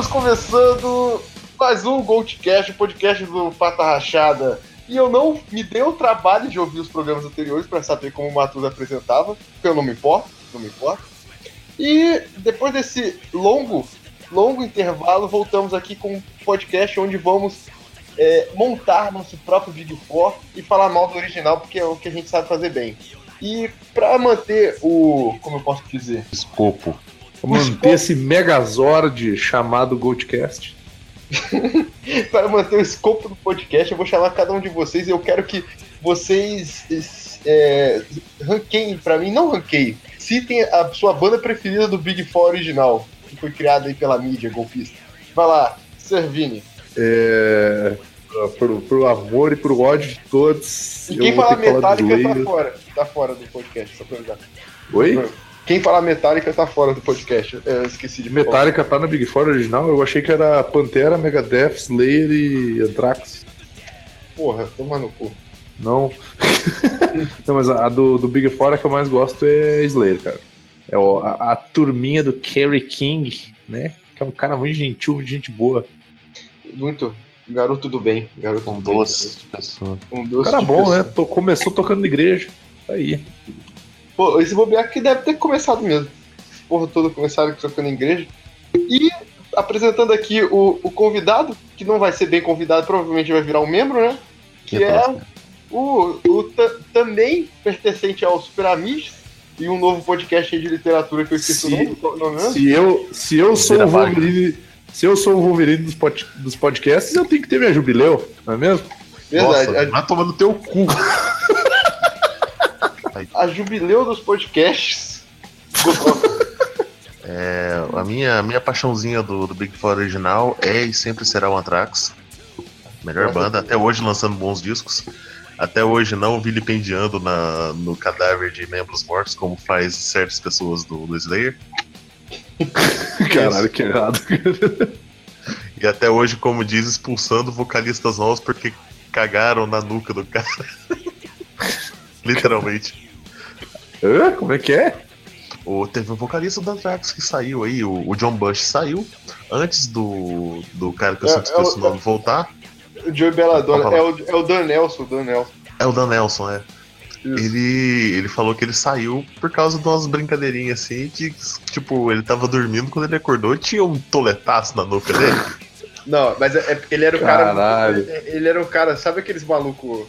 Estamos começando mais um Goldcast, o podcast do Pata Rachada. E eu não me dei o trabalho de ouvir os programas anteriores para saber como o Matus apresentava, porque eu não me importo, não me importo. E depois desse longo, longo intervalo, voltamos aqui com um podcast onde vamos é, montar nosso próprio Big Four e falar mal do original, porque é o que a gente sabe fazer bem. E para manter o. Como eu posso dizer? Escopo. Manter esse megazord chamado Goldcast. para manter o escopo do podcast, eu vou chamar cada um de vocês e eu quero que vocês é, ranqueiem para mim, não ranqueiem, citem a sua banda preferida do Big Four original, que foi criada aí pela mídia golpista. Vai lá, Servini. É, pro, pro amor e pro ódio de todos. E quem fala Metallica tá fora, tá fora do podcast, só pra avisar. Oi? Quem falar Metallica tá fora do podcast. É, eu esqueci de Metallica tá na Big Four original? Eu achei que era Pantera, Megadeth, Slayer e Anthrax. Porra, toma no cu. Não. Não, mas a do, do Big Four que eu mais gosto é Slayer, cara. É a, a, turminha do Kerry King, né? Que é um cara muito gentil, muito gente boa. Muito. Garoto do bem. Garoto um doce de pessoa. Um doce cara bom, pessoa. né? Tô, começou tocando na igreja. Tá aí. Pô, esse bobear que deve ter começado mesmo. Esse porra todo começaram tocando em igreja. E apresentando aqui o, o convidado, que não vai ser bem convidado, provavelmente vai virar um membro, né? Que, que é o, o também pertencente ao Super Amigos e um novo podcast de literatura que eu esqueci se, o nome. Se eu, se eu sou o Wolverine, se eu sou o Wolverine dos, pod, dos podcasts, eu tenho que ter minha jubileu, não é mesmo? Verdade. Nossa, vai tomando teu cu. A jubileu dos podcasts. é, a minha, a minha paixãozinha do, do Big Four original é e sempre será o Anthrax. Melhor banda, até hoje lançando bons discos. Até hoje não vilipendiando na, no cadáver de membros mortos, como faz certas pessoas do, do Slayer. Caralho, que errado. e até hoje, como diz, expulsando vocalistas novos porque cagaram na nuca do cara. Literalmente. Hã? Como é que é? O, teve um vocalista da Anthrax que saiu aí, o, o, John Bush saiu antes do, do cara que eu sempre esqueço o nome voltar. O Joey Belladonna, é o, é o Dan Nelson, Dan Nelson. É o Dan Nelson, é. Ele, ele falou que ele saiu por causa de umas brincadeirinhas assim, que, tipo, ele tava dormindo quando ele acordou e tinha um toletaço na nuca dele. Não, mas é, é ele era o cara. Ele, ele era o cara, sabe aqueles malucos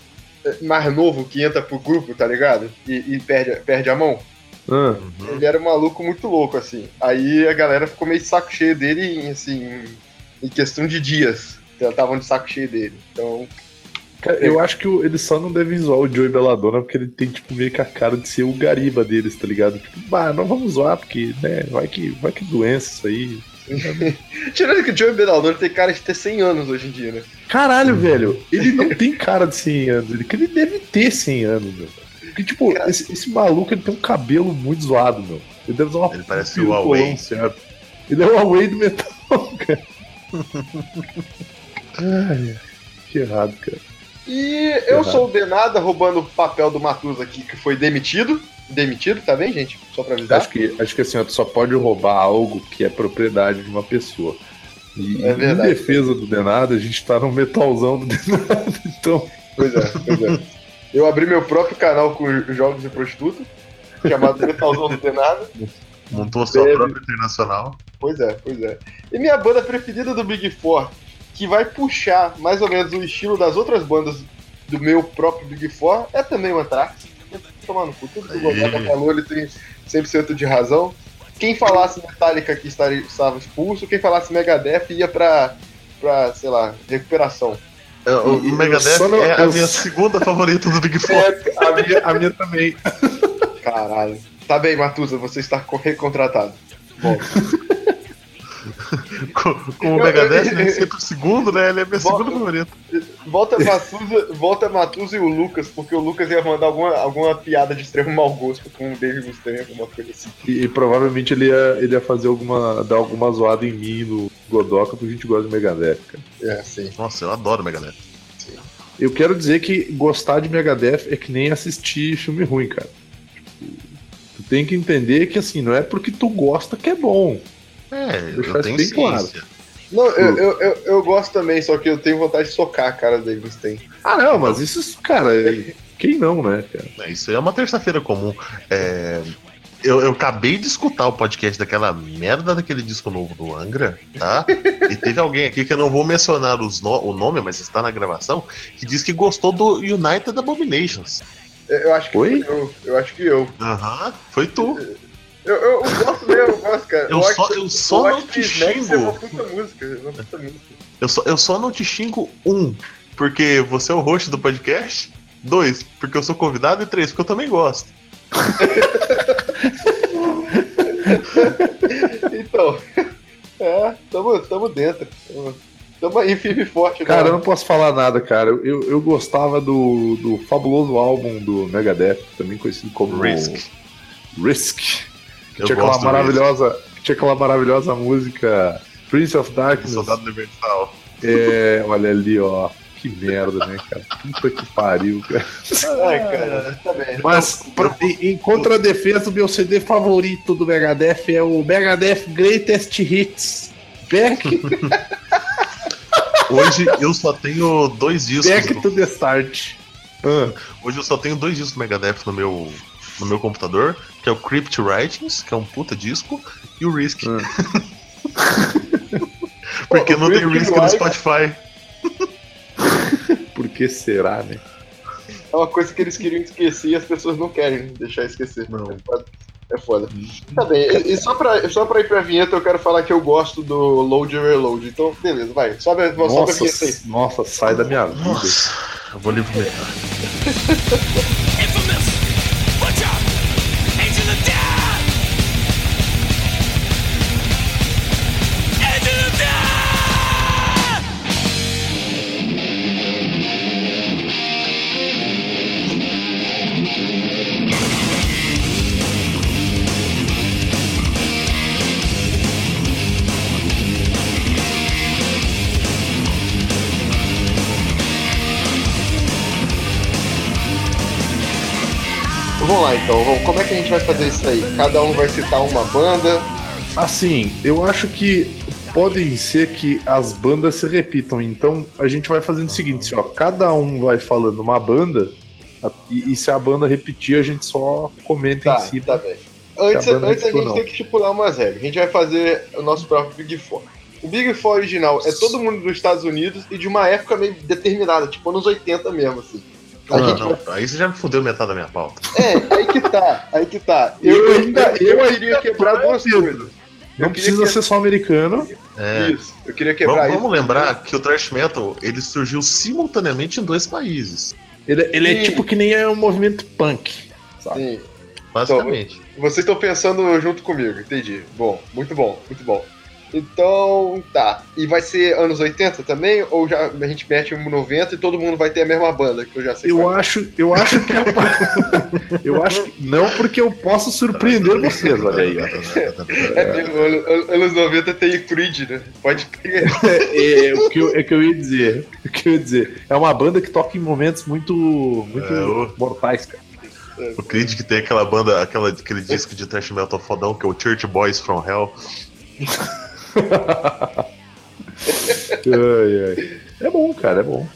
mais novo que entra pro grupo, tá ligado? E, e perde, perde a mão. Uhum. Ele era um maluco muito louco, assim. Aí a galera ficou meio de saco cheio dele, assim, em questão de dias. Estavam de saco cheio dele. Então. Cara, eu acho que ele só não deve zoar o Joey Belladonna porque ele tem, tipo, meio que a cara de ser o gariba deles, tá ligado? Tipo, bah, não vamos zoar, porque, né, vai que, vai que doença isso aí. Tirando que o Joey Belladonna tem cara de ter 100 anos hoje em dia, né? Caralho, velho, ele não tem cara de 100 anos, ele, ele deve ter 100 anos, meu. Porque, tipo, esse, esse, maluco ele tem um cabelo muito zoado, meu. Ele deve usar uma Ele parece o Huawei. Certo? Ele é o Huawei do metal, cara. Ai, que errado, cara. E eu sou o Denada roubando o papel do Matus aqui, que foi demitido demitido, tá bem, gente? Só pra avisar. Acho que, acho que assim, ó, tu só pode roubar algo que é propriedade de uma pessoa. E é em defesa do Denado, a gente tá no metalzão do Denado, então. Pois é, pois é. Eu abri meu próprio canal com jogos de prostituta, chamado Metalzão do Denado. Montou a sua Deve. própria internacional. Pois é, pois é. E minha banda preferida do Big Four, que vai puxar mais ou menos o estilo das outras bandas do meu próprio Big Four, é também o Anthrax tomar no cu. Tudo que o Godoka falou, ele tem 100% de razão. Quem falasse Metallica que estava expulso, quem falasse Megadeth ia pra, pra sei lá, recuperação. É, o e, Megadeth não, é a minha segunda favorita do Big Four. É, a minha, a minha também. Caralho. Tá bem, Matusa, você está recontratado. Bom. com, com o Megadeth, né? Sempre o segundo, né? Ele é meu segundo favorito. Volta Matusa, volta Matusa e o Lucas, porque o Lucas ia mandar alguma, alguma piada de extremo mau gosto com o David Mustaine, alguma coisa assim. E, e, provavelmente ele ia, ele ia fazer alguma. dar alguma zoada em mim no Godoka, porque a gente gosta de Megadeth, cara. É, sim. Nossa, eu adoro Megadeth. Sim. Eu quero dizer que gostar de Megadeth é que nem assistir filme ruim, cara. Tipo, tu tem que entender que assim, não é porque tu gosta que é bom. É, Deixar eu tenho ciência. Claro. Não, eu, eu, eu, eu gosto também, só que eu tenho vontade de socar a cara do Dave Mustaine. Ah, não, mas isso, cara, quem não, né, cara? É, Isso aí é uma terça-feira comum. É, Eu, eu acabei de escutar o podcast daquela merda daquele disco novo do Angra, tá? E teve alguém aqui que eu não vou mencionar os no- o nome, mas está na gravação, que disse que gostou do United Abominations. Eu, acho que Oi? eu. Eu acho que eu. Aham, foi tu. Eu, eu, eu gosto mesmo, eu gosto, cara. Eu só, eu só eu não te Snacks é uma xingo. puta música. é Uma puta música. Eu só, eu só não te xingo, um, porque você é o host do podcast. Dois, porque eu sou convidado. E três, porque eu também gosto. Então, é, tamo, tamo dentro. Tamo, tamo aí firme e forte. Cara, eu né? não posso falar nada, cara. Eu, eu gostava do, do fabuloso álbum do Megadeth, também conhecido como Risk. Risk. Que Eu tinha aquela maravilhosa, que tinha aquela maravilhosa música Prince of Darkness. Soldado Universal. É, olha ali, ó. Que merda, né, cara? Puta que pariu, cara. Ai, cara, tá bem. Mas, pra- em, em contradefesa, o meu CD favorito do Megadeth é o Megadeth Greatest Hits. Back, Hoje eu só tenho dois discos. back do- to the start. Ah, Hoje eu só tenho dois discos do Megadeth no meu, no meu computador, que é o Crypt Writings, que é um puta disco, e o Risk. Ah. Porque Pô, não tem Risk no Spotify. por que será, né? É uma coisa que eles queriam esquecer e as pessoas não querem deixar esquecer. Não. É foda. É foda. Tá bem, e, só, pra, só pra ir pra vinheta, eu quero falar que eu gosto do Load and Reload. Então, beleza, vai. Sobe, sobe a Nossa, vinheta aí. nossa, sai da minha vida. Nossa, eu vou livre então, como é que a gente vai fazer isso aí? Cada um vai citar uma banda. Assim, eu acho que podem ser que as bandas se repitam. Então a gente vai fazendo o seguinte, ó, cada um vai falando uma banda e, e se a banda repetir a gente só comenta Tá, em si. tá bem. Antes, a antes a gente não. tem que estipular umas regras. A gente vai fazer o nosso próprio Big Four. O Big Four original é todo mundo dos Estados Unidos e de uma época meio determinada, tipo anos 80 mesmo, assim. Gente não, aí você já me fudeu metade da minha pauta. É, aí que tá, aí que tá. Eu, Eu ainda- eu, eu queria quebrar duas coisas. Não precisa que- ser só americano. É, Isso, eu queria quebrar vamos, isso. vamos lembrar que o thrash metal ele surgiu simultaneamente em dois países, Ele, ele é tipo que nem é um movimento punk. Sabe? Sim, basicamente. vocês estão pensando junto comigo, entendi. Bom, muito bom, muito bom. Então, tá. E vai ser anos 80 também? Ou já a gente mete um 90 e todo mundo vai ter a mesma banda, que eu já sei Eu qual é? acho, eu acho que é eu acho que não porque eu posso surpreender vocês, olha aí. É, anos 90 tem Creed, né? Pode ter. É, é o que eu, é que eu ia dizer. O que eu ia dizer. É uma banda que toca em momentos muito, muito É, mortais, cara. O Creed que tem aquela banda, aquela, aquele disco de thrash metal fodão que é o Church Boys from Hell. Ai, ai. É bom, cara, é bom.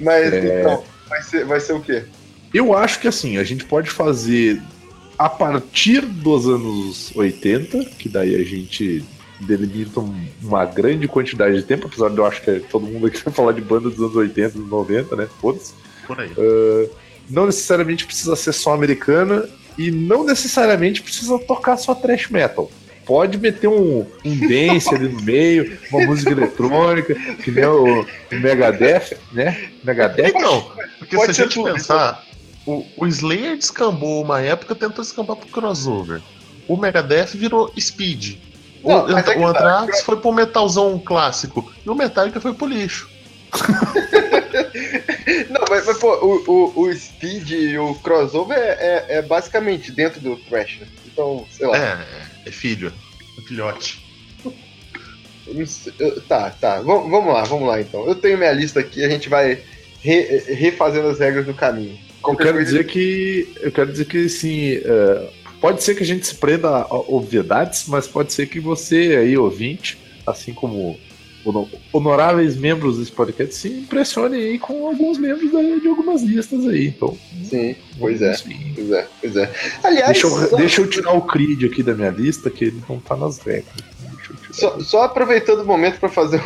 Mas É. então, vai ser, vai ser o quê? Eu acho que assim, a gente pode fazer a partir dos anos 80, que daí a gente delimita um- uma grande quantidade de tempo, apesar de eu acho que todo mundo aqui vai falar de banda dos anos 80, dos 90, né? Foda-se. Por aí. Não necessariamente precisa ser só americana e não necessariamente precisa tocar só thrash metal. Pode meter um, um dance ali no meio, uma música eletrônica, que nem o, o Megadeth, né? Megadeth. Não, porque Pode se a gente tudo, pensar, o, o Slayer descambou uma época tentou descambar pro crossover. O Megadeth virou speed. O, Não, é o tá. Anthrax foi pro metalzão clássico. E o Metallica foi pro lixo. Não, mas, mas, pô, o, o, o Speed e o crossover é, é- é basicamente dentro do Thrash, né? Então, sei lá. É, é filho. É filhote. eu eu- tá, tá. Vamos, vamos lá, vamos lá então. Eu tenho minha lista aqui, a gente vai re- refazendo as regras do caminho. Eu Qualquer quero coisa- dizer que. Eu quero dizer que assim. é, pode ser que a gente se prenda a obviedades, mas pode ser que você aí, ouvinte, assim como honoráveis membros desse podcast, se impressionem aí com alguns membros de algumas listas aí. Então, Sim, pois é. aí. Pois é, pois é. Aliás, Deixa eu, só, deixa eu tirar o Creed aqui da minha lista, que ele não tá nas regras. Só- só aproveitando o momento para fazer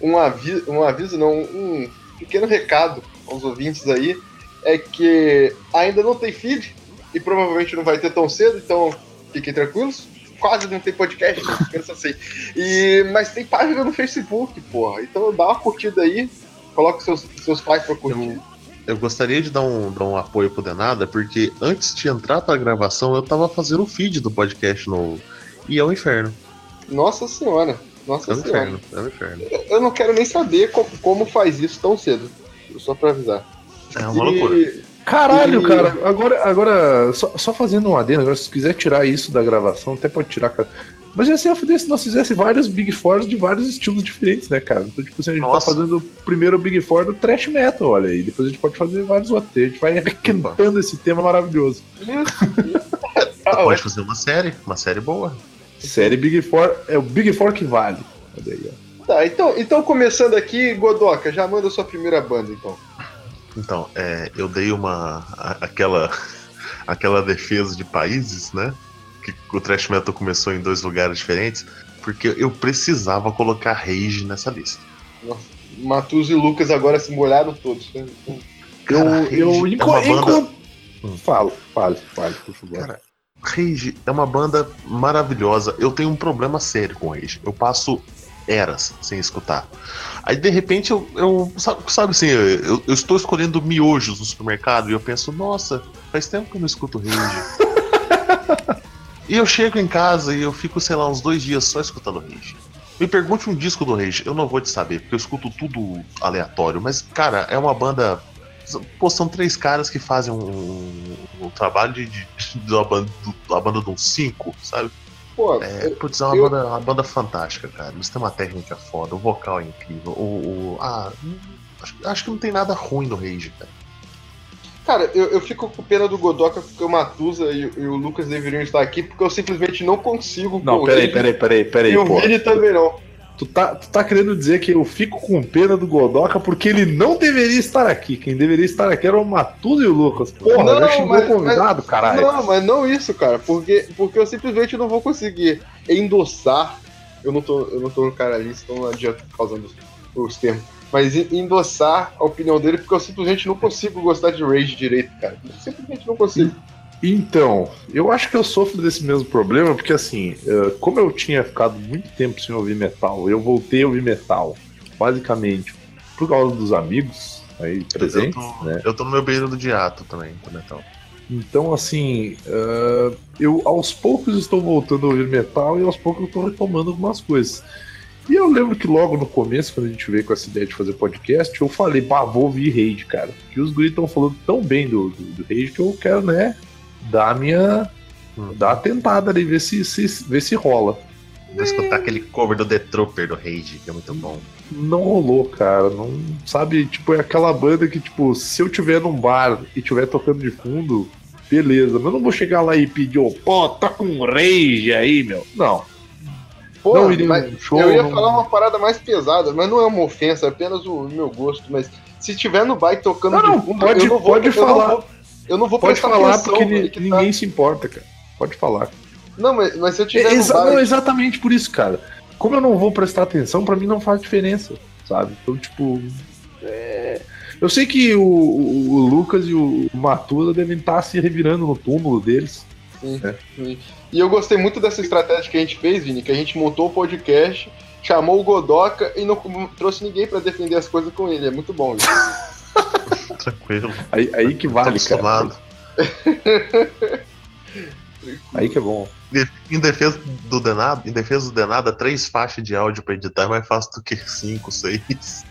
um, um, aviso, um aviso, não, um pequeno recado aos ouvintes aí, é que ainda não tem feed e provavelmente não vai ter tão cedo, então fiquem tranquilos. Quase não tem podcast, pensa assim. E, mas tem página no Facebook, porra. Então dá uma curtida aí, coloca seus, seus pais pra curtir. Eu gostaria de dar um, dar um apoio pro Denada, porque antes de entrar pra gravação, eu tava fazendo o feed do podcast novo. E é um inferno. Nossa senhora. Nossa É um senhora. inferno. É um inferno. Eu não quero nem saber co- como faz isso tão cedo. Só pra avisar. É uma loucura. Caralho, E- cara, agora, agora só, só fazendo um adendo, agora se quiser tirar isso da gravação, até pode tirar, cara. Mas ia ser a fuder se nós fizesse vários Big Fours de vários estilos diferentes, né, cara? Então, tipo assim, a gente Nossa. tá fazendo o primeiro Big Four do Trash Metal, olha aí. Depois a gente pode fazer vários outros. A gente vai requentando esse tema maravilhoso. Pode fazer uma série, uma série boa. Série Big Four, é o Big Four que vale. Olha aí, ó. Tá, então, então começando aqui, Godoka, já manda sua primeira banda, então. Então, é, eu dei uma. aquela. aquela defesa de países, né? Que o Trash Metal começou em dois lugares diferentes. Porque eu precisava colocar Rage nessa lista. Nossa, Matuso e Lucas agora se molharam todos. né? Eu, Cara, eu Rage enco- é uma banda- enco- Fala, fale, fale, por favor. Cara, Rage é uma banda maravilhosa. Eu tenho um problema sério com Rage. Eu passo eras sem escutar. Aí de repente eu, eu sabe, assim, eu, eu estou escolhendo miojos no supermercado e eu penso, nossa, faz tempo que eu não escuto Rage. e eu chego em casa e eu fico, sei lá, uns dois dias só escutando Rage. Me pergunte um disco do Rage, eu não vou te saber, porque eu escuto tudo aleatório, mas, cara, é uma banda. Pô, são três caras que fazem um, um trabalho de, de, de uma banda, de uma banda de uns cinco, sabe? Pô, É, putz, é uma, eu- banda, uma banda fantástica, cara. Eles têm uma técnica foda, o vocal é incrível. O, o- ah, acho, acho que não tem nada ruim no Rage, cara. cara, eu, eu fico com pena do Godoka porque o Matusa e, e o Lucas deveriam estar aqui porque eu simplesmente não consigo. Não, peraí, peraí, peraí, peraí, E o. Vini também não. Tu tá, tu tá querendo dizer que eu fico com pena do Godoka porque ele não deveria estar aqui. Quem deveria estar aqui era o Matudo e o Lucas. Porra, Não, já xingou mas- convidado, caralho. Não, mas não isso, cara. Porque, porque eu simplesmente não vou conseguir endossar. Eu não tô, eu não tô no cara ali, então não adianta causando os, os termos. Mas en- endossar a opinião dele, porque eu simplesmente não consigo gostar de Rage direito, cara. Eu simplesmente não consigo. Então, eu acho que eu sofro desse mesmo problema, porque assim, eh, como eu tinha ficado muito tempo sem ouvir metal, eu voltei a ouvir metal, basicamente, por causa dos amigos aí presentes, eu, tô, né? eu tô no meu beiro do diato também, do metal. Então, assim, eh, eu aos poucos estou voltando a ouvir metal e aos poucos eu estou retomando algumas coisas. E eu lembro que logo no começo, quando a gente veio com essa ideia de fazer podcast, eu falei, bah, vou ouvir Rage, cara. Que os guris estão falando tão bem do, do, do Rage que eu quero, né, dar a minha. dar a tentada ali, ver se, se, ver se rola. Vou escutar aquele cover do The Trooper do Rage, que é muito bom. Não rolou, cara. Não, sabe, tipo, é aquela banda que, tipo, se eu tiver num bar e tiver tocando de fundo, beleza. Mas eu não vou chegar lá e pedir, ô, pô, toca um rage aí, meu. Não. Pô, Não iria mas show, eu ia não- falar uma parada mais pesada, mas não é uma ofensa, é apenas o meu gosto. Mas se tiver no baile tocando Não, de fundo, pode- eu não vou, pode eu não falar. vou- eu não vou Pode prestar falar atenção porque tá. ninguém se importa, cara. Pode falar. Não, mas, mas se eu tiver É, exa- baile, não, exatamente por isso, cara. Como eu não vou prestar atenção, pra mim não faz diferença, sabe? Então, tipo. é, Eu sei que o, o- Lucas e o Matuda devem estar se revirando no túmulo deles. E eu gostei muito dessa estratégia que a gente fez, Vini, que a gente montou o podcast, chamou o Godoka e não trouxe ninguém pra defender as coisas com ele. É muito bom. Tranquilo. Aí, aí que vale, cara. acostumado. Aí que é bom. Em defesa do Denado, em defesa do Denada, três faixas de áudio pra editar é mais fácil do que cinco, seis.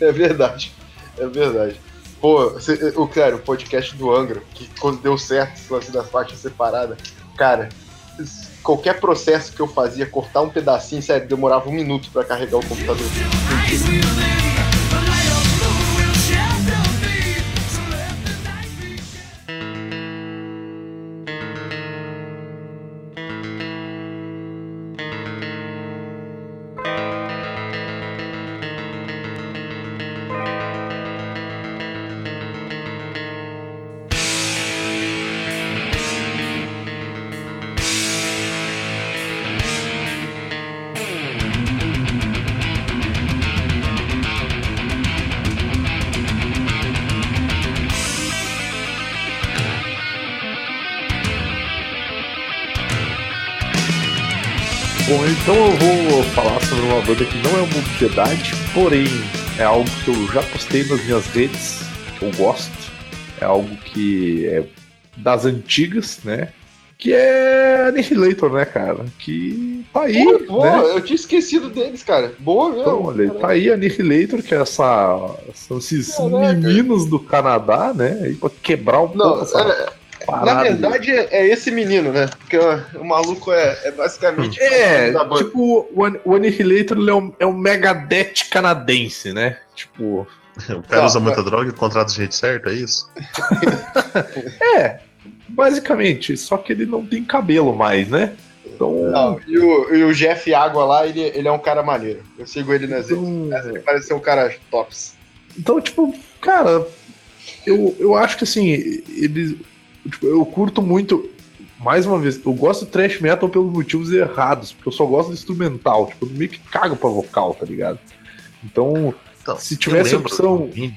É verdade. É verdade. Pô, o cara, o podcast do Angra, que quando deu certo esse lance das faixas separadas, cara, qualquer processo que eu fazia, cortar um pedacinho, sério, demorava um minuto pra carregar o computador. Banda que não é uma obviedade, porém é algo que eu já postei nas minhas redes, eu gosto. É algo que é das antigas, né? Que é Annihilator, né, cara? Que tá aí, né? eu tinha esquecido deles, cara. Boa mesmo. Então, olha, tá aí Annihilator, que é essa, são esses Caraca. meninos do Canadá, né? Aí pra quebrar um Não, pouco essa é, parada. na verdade é, esse menino, né? Porque o, o maluco é, é basicamente. É, da banda. tipo, o, An- o Annihilator é, um, é um Megadeth canadense, né? Tipo, O cara Não, usa mas- muita droga e contrata de gente certa, é isso? é, basicamente, só que ele não tem cabelo mais, né? Então, Não, e, o, e o Jeff Água lá, ele, ele é um cara maneiro. Eu sigo ele nas redes. então, Ele parece ser um cara tops. então, tipo, cara, eu, eu acho que assim, eles. Tipo, eu curto muito. Mais uma vez, eu gosto de thrash metal pelos motivos errados, porque eu só gosto de instrumental. Tipo, eu meio que cago pra vocal, tá ligado? Então, Então, Se tivesse eu lembro opção- um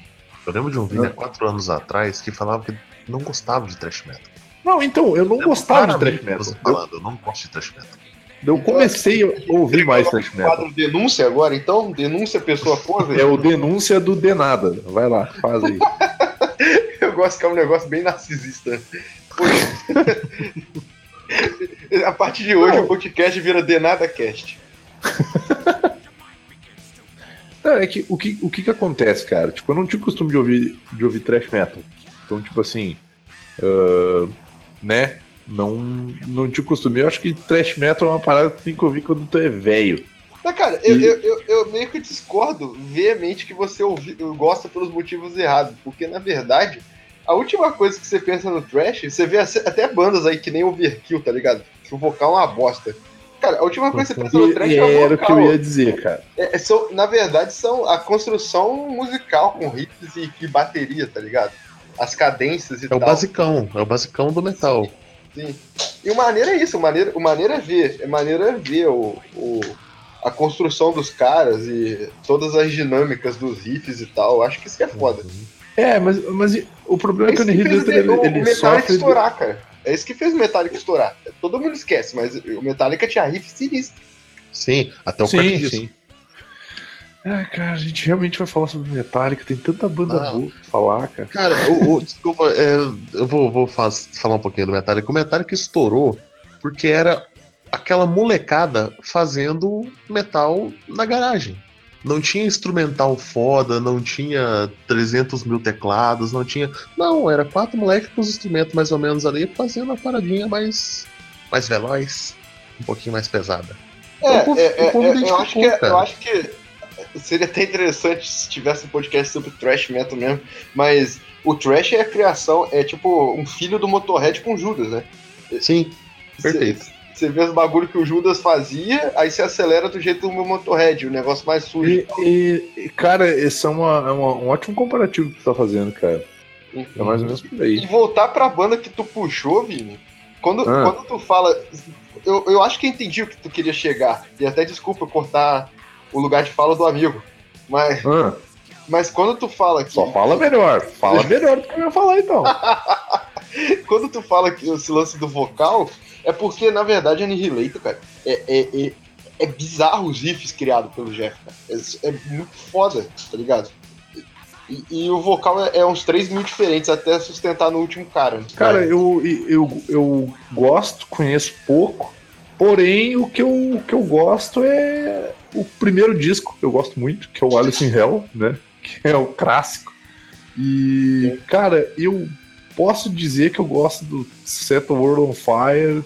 eu lembro de um vídeo há quatro anos atrás que falava que não gostava de thrash metal. não, então, eu não Eu gostava de thrash metal. você Eu, falando, eu não gosto de thrash metal. eu comecei a ouvir mais thrash metal. Quadro denúncia agora, então? Denúncia pessoa poser? É o denúncia do Denada. Vai lá, faz aí. Eu gosto que é um negócio bem narcisista. A partir de hoje Não. o podcast vira Denada Cast. Não, é que o que, o que que acontece, cara? Tipo, eu não tinha costume de ouvir, de ouvir thrash metal. Então, tipo assim, ah, né? Não, não tinha costume. Eu acho que thrash metal é uma parada que tem que ouvir quando tu é velho. Mas, cara, eu, eu, eu, eu meio que discordo veemente que você ouvi, gosta pelos motivos errados. Porque, na verdade, a última coisa que você pensa no trash, você vê até bandas aí que nem Overkill, tá ligado? Que o vocal é uma bosta. Cara, a última coisa que você pensa no trash e é o era o que vocal. eu ia dizer, cara. É, é, são, na verdade, são a construção musical com riffs e, e bateria, tá ligado? As cadências e É o tal. basicão, é o basicão do metal. Sim. E o maneiro é isso, o maneiro, o maneiro é ver. É maneiro é ver o, o- a construção dos caras e todas as dinâmicas dos riffs e tal. Eu acho que isso que é foda. É, mas, mas o problema é que o Annihilator o, ele, o ele Metallica sofre. estourar, cara. É isso que fez o Metallica estourar. Todo mundo esquece, mas o Metallica tinha riff sinistro. Sim, até o Sim, sim. Ah, cara, a gente realmente vai falar sobre Metallica, tem tanta banda Não. boa pra falar, cara. Cara, o, o- desculpa, é, eu vou, vou faz- falar um pouquinho do Metallica. O Metallica estourou porque era aquela molecada fazendo metal na garagem. Não tinha instrumental foda, não tinha 300 mil teclados, não tinha. Não, era quatro moleques com os instrumentos mais ou menos ali, fazendo a paradinha mais, mais veloz, um pouquinho mais pesada. É, povo- é, é, é, eu, acho que, é- eu acho que seria até interessante se tivesse um podcast sobre thrash metal mesmo, mas o thrash é a criação, é tipo um filho do Motorhead com Judas, né? Sim, perfeito. Você vê os bagulho que o Judas fazia, aí você acelera do jeito do Motorhead, o negócio mais sujo. E, e- e, cara, esse é, uma, é uma- um ótimo comparativo que tu tá fazendo, cara. É mais ou menos por aí. E voltar pra banda que tu puxou, Vini, quando, Ah. quando tu fala. Eu, eu acho que eu entendi o que tu queria chegar. E até desculpa cortar o lugar de fala do amigo. Mas, Ah, mas quando tu fala que. só fala melhor. Fala melhor do que eu ia falar, então. Quando tu fala que esse lance do vocal, é porque, na verdade, Annihilator, cara, é, é, é, é bizarro os riffs criados pelo Jeff, cara. É, é muito foda, tá ligado? E, e o vocal é, é uns 3 mil diferentes até sustentar no último cara. Cara, É. eu, eu, eu gosto, conheço pouco. Porém, o que, eu, o que eu gosto é o primeiro disco, eu gosto muito, que é o Alice in Hell, né? Que é o clássico. E, cara, eu posso dizer que eu gosto do Set the World on Fire.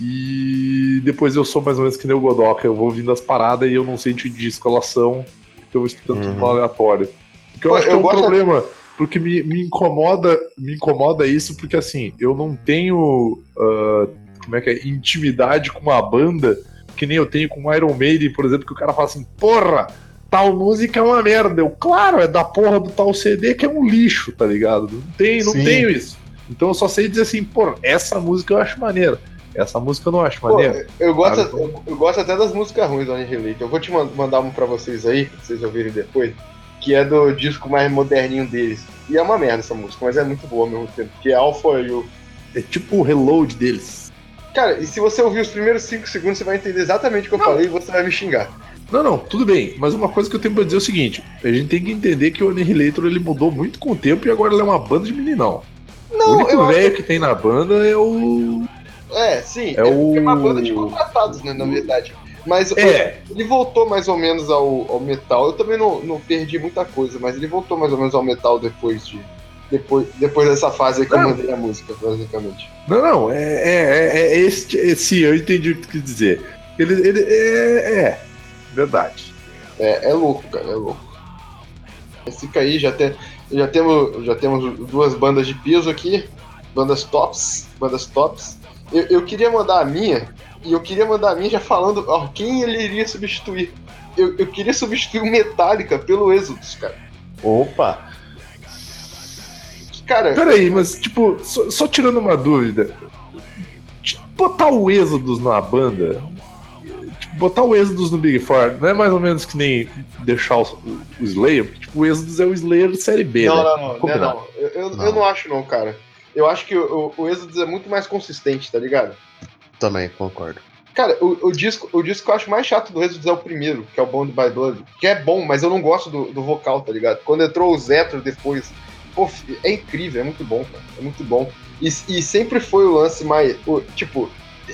E depois eu sou mais ou menos que nem o Godoka. Eu vou ouvindo as paradas e eu não sei de escalação, porque eu vou escutando tudo Uhum. no aleatório. Porque eu Pô, acho que eu é um gosto- problema. Porque me, me incomoda me incomoda isso, porque assim, eu não tenho ah, como é que é, intimidade com uma banda que nem eu tenho com Iron Maiden, por exemplo, que o cara fala assim, porra, tal música é uma merda. Eu, claro, é da porra do tal CD que é um lixo, tá ligado? Não, tem, não Sim. tenho isso. Então eu só sei dizer assim, porra, essa música eu acho maneira. Essa música eu não acho maneira. eu, gosto, eu, eu gosto até das músicas ruins do Annihilator. Eu vou te man- mandar uma pra vocês aí, pra vocês ouvirem depois, que é do disco mais moderninho deles. E é uma merda essa música, mas é muito boa ao mesmo tempo, que é Alpha e o. É tipo o reload deles. Cara, e se você ouvir os primeiros 5 segundos, você vai entender exatamente o que eu falei e você vai me xingar. Não, não, tudo bem. Mas uma coisa que eu tenho pra dizer é o seguinte: a gente tem que entender que o Annihilator ele mudou muito com o tempo e agora ele é uma banda de meninão. o Não, único eu velho que tem na banda é o. É, sim. É É, o- uma banda de contratados, né, na verdade. Mas É. ele voltou mais ou menos ao, ao metal. Eu também não, não perdi muita coisa, mas ele voltou mais ou menos ao metal depois de. Depois, depois dessa fase aí que eu Não. mandei a música, basicamente. Não, não, é, é, é, é esse, é, sim, eu entendi o que tu quis dizer. Ele, ele é, é, verdade. É, é louco, cara, é louco. Fica aí, já, tem, já, temos, já temos duas bandas de peso aqui, bandas tops, bandas tops. Eu, eu queria mandar a minha, e eu queria mandar a minha já falando ó, quem ele iria substituir. Eu, eu queria substituir o Metallica pelo Exodus, cara. Opa! Cara, Peraí, mas tipo, só, só tirando uma dúvida. Tipo, Botar o Êxodos na banda. Tipo, botar o Êxodos no Big Four não é mais ou menos que nem deixar o, o Slayer? Porque, tipo, o Êxodos é o Slayer série B, não, né? não, não, não, Combinado. não. Eu, eu, Não. eu não acho não, cara. Eu acho que o, o, Exodus é muito mais consistente, tá ligado? Também, concordo. Cara, o, o disco, o disco que eu acho mais chato do Exodus é o primeiro, que é o Bond by Blood. Que é bom, mas eu não gosto do, do vocal, tá ligado? Quando entrou o Zetro depois, pô, é incrível, é muito bom, cara. É muito bom. E, e sempre foi o lance mais. o- tipo,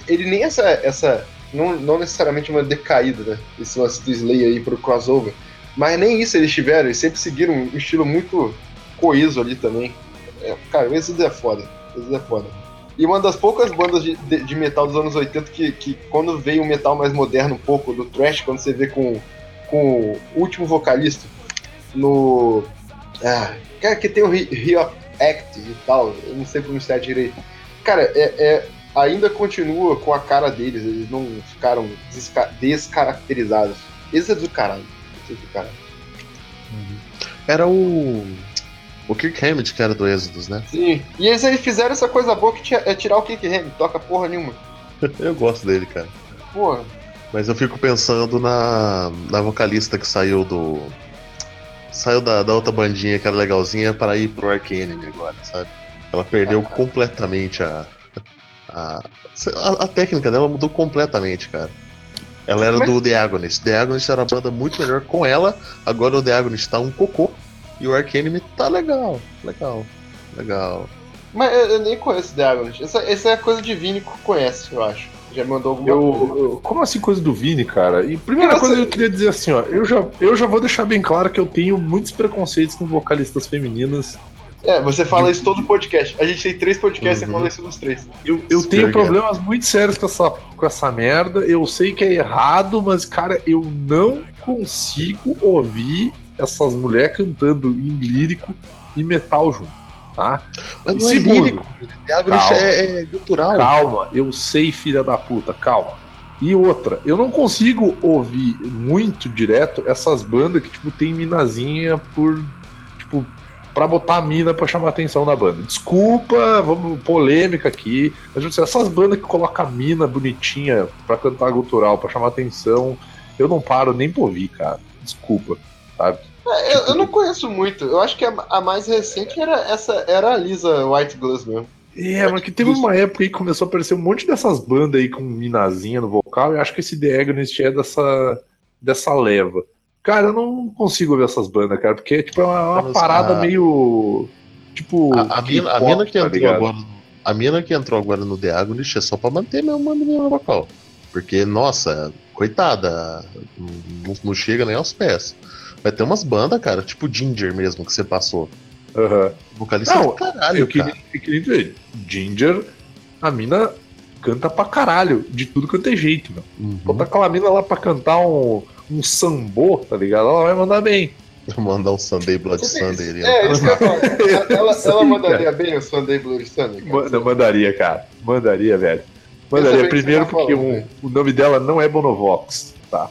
ele nem essa. essa não, não necessariamente uma decaída, né? Esse lance do Slayer aí pro crossover. Mas nem isso eles tiveram, eles sempre seguiram um estilo muito coeso ali também. É, cara, o Exodus é foda. Exodus é foda. E uma das poucas bandas de, de- de metal dos anos 80 que, que quando veio um metal mais moderno, um pouco do thrash, quando você vê com, com o último vocalista no. Ah, cara, que tem o Re-Up Act e tal, eu não sei pronunciar direito. Cara, é, é- ainda continua com a cara deles, eles não ficaram desca- descaracterizados. Esse é do caralho. Esse é do caralho. Era o. O Kirk Hammett que era do Êxodos, né? Sim. E eles fizeram essa coisa boa que é tirar o Kick Ham, toca porra nenhuma. Eu gosto dele, cara. Porra. Mas eu fico pensando na, na vocalista que saiu do. Saiu da, da outra bandinha que era legalzinha para ir pro Ark Enemy agora, sabe? Ela perdeu completamente a, a, a. a técnica dela mudou completamente, cara. Ela era Mas- do The Agonist. The Agonist era uma banda muito melhor com ela. Agora o The Agonist tá um cocô. E o Ark Enemy tá legal. Legal. Legal. Mas eu, eu nem conheço The Agonist. Essa, essa é coisa de Vini que conhece, eu acho. Já mandou alguma. Eu, eu- como assim coisa do Vini, cara? E primeira Nossa. coisa que eu queria dizer assim, ó, eu já, eu já vou deixar bem claro que eu tenho muitos preconceitos com vocalistas femininas. É, você fala isso todo podcast. A gente tem três podcasts e Uhum. fala isso nos três. Eu, eu tenho problemas muito sérios com essa, com essa merda. Eu sei que é errado, mas, cara, eu não consigo ouvir essas mulheres cantando em lírico e metal junto, tá? Mas não é segundo, lírico. The Agonist calma. é, é gutural. Calma, eu sei, filha da puta, calma. E outra, eu não consigo ouvir muito direto essas bandas que, tipo, tem minazinha por. Tipo, pra botar a mina pra chamar a atenção da banda. Desculpa, vamos, polêmica aqui. Mas tipo, essas bandas que colocam a mina bonitinha pra cantar gutural, pra chamar atenção, eu não paro nem pra ouvir, cara. Desculpa, sabe? É, eu, eu não conheço muito. Eu acho que a, a mais recente era essa, era a Lisa White Gloves mesmo. É, mas que teve uma época aí que começou a aparecer um monte dessas bandas aí com minazinha no vocal, e eu acho que esse The Agonist é dessa, dessa leva. Cara, eu não consigo ver essas bandas, cara, porque tipo, é uma, uma Mas, parada a- meio. Tipo. A, a mina, a K-pop, mina que tá entrou ligado? agora. A mina que entrou agora no The Agonist é só pra manter mesmo uma menina vocal. Porque, nossa, coitada, não, não chega nem aos pés. Vai ter umas bandas, cara, tipo Ginger mesmo, que você passou. Aham. Vocalista Não, caralho, Eu queria, cara. eu queria dizer, Ginger, a mina canta pra caralho, de tudo quanto é jeito, meu. Uhum. Botar aquela mina lá pra cantar um, um sambô, tá ligado? Ela vai mandar bem. Vou mandar um Sunday Blood Sunday ali. É, isso que eu falo. Ela, ela, mandaria bem o Sunday Bloody Sunday. cara. Manda, mandaria, cara. Mandaria, velho. Eu Mandaria. que Primeiro porque falando, um- né? o nome dela não é Bonovox, tá?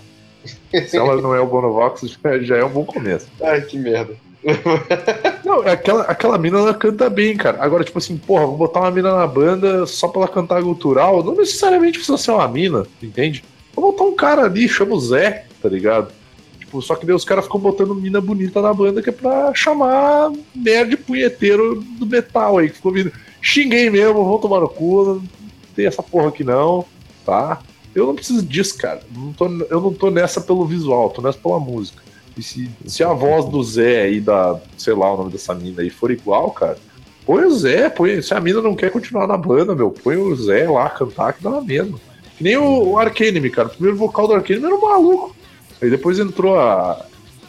Se ela não é o Bonovox, já- já é um bom começo. Ai, que merda. Não, aquela, aquela mina, ela canta bem, cara. Agora, tipo assim, porra, vou botar uma mina na banda só pra ela cantar gutural. Não necessariamente precisa ser uma mina, entende? Vou botar um cara ali, chama o Zé, tá ligado? Tipo, só que daí os caras ficam botando mina bonita na banda que é pra chamar nerd punheteiro do metal aí, que ficou vindo. Xinguei mesmo, vão tomar no cu, não escutei essa porra aqui não, tá? Eu não preciso disso, cara. Não tô, eu não tô nessa pelo visual, tô nessa pela música. E se, se a voz do Zé aí, da, sei lá o nome dessa mina aí, for igual, cara, põe o Zé, põe. Se a mina não quer continuar na banda, meu, põe o Zé lá cantar que dá na mesma. Que nem o, o Arcanime, cara. O primeiro vocal do Arcanime era um maluco. Aí depois entrou a,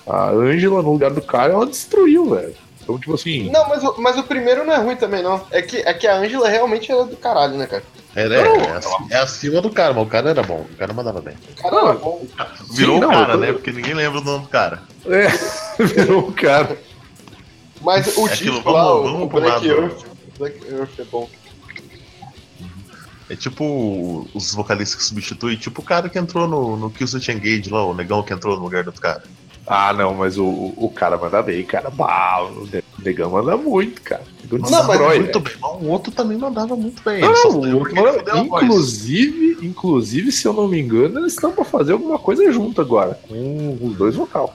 a Angela no lugar do cara e ela destruiu, velho. Então, tipo assim. Não, mas, o- mas o primeiro não é ruim também, não. É que, é que a Angela realmente era do caralho, né, cara? É, é, é, ac- é acima do cara, mas o cara era bom. O cara mandava bem. O cara era bom. Virou Sim, o cara, né? Porque ninguém lembra do nome do cara. É, virou o cara. Mas o É aquilo, disco vamos- lá, o- vamos o pro Black lado. Earth, Black Earth é bom. É tipo os vocalistas que substituem, tipo o cara que entrou no, no Killswitch Engage lá, o negão que entrou no lugar do outro cara. Ah, não, mas o, o cara manda bem, cara. Bah, o negão manda muito, cara. Negão Não, mas destrói, muito velho. bem, mas o outro também mandava muito bem. Não, não, o outro manda- inclusive, inclusive, se eu não me engano, eles estão pra fazer alguma coisa junto agora, com os dois vocal.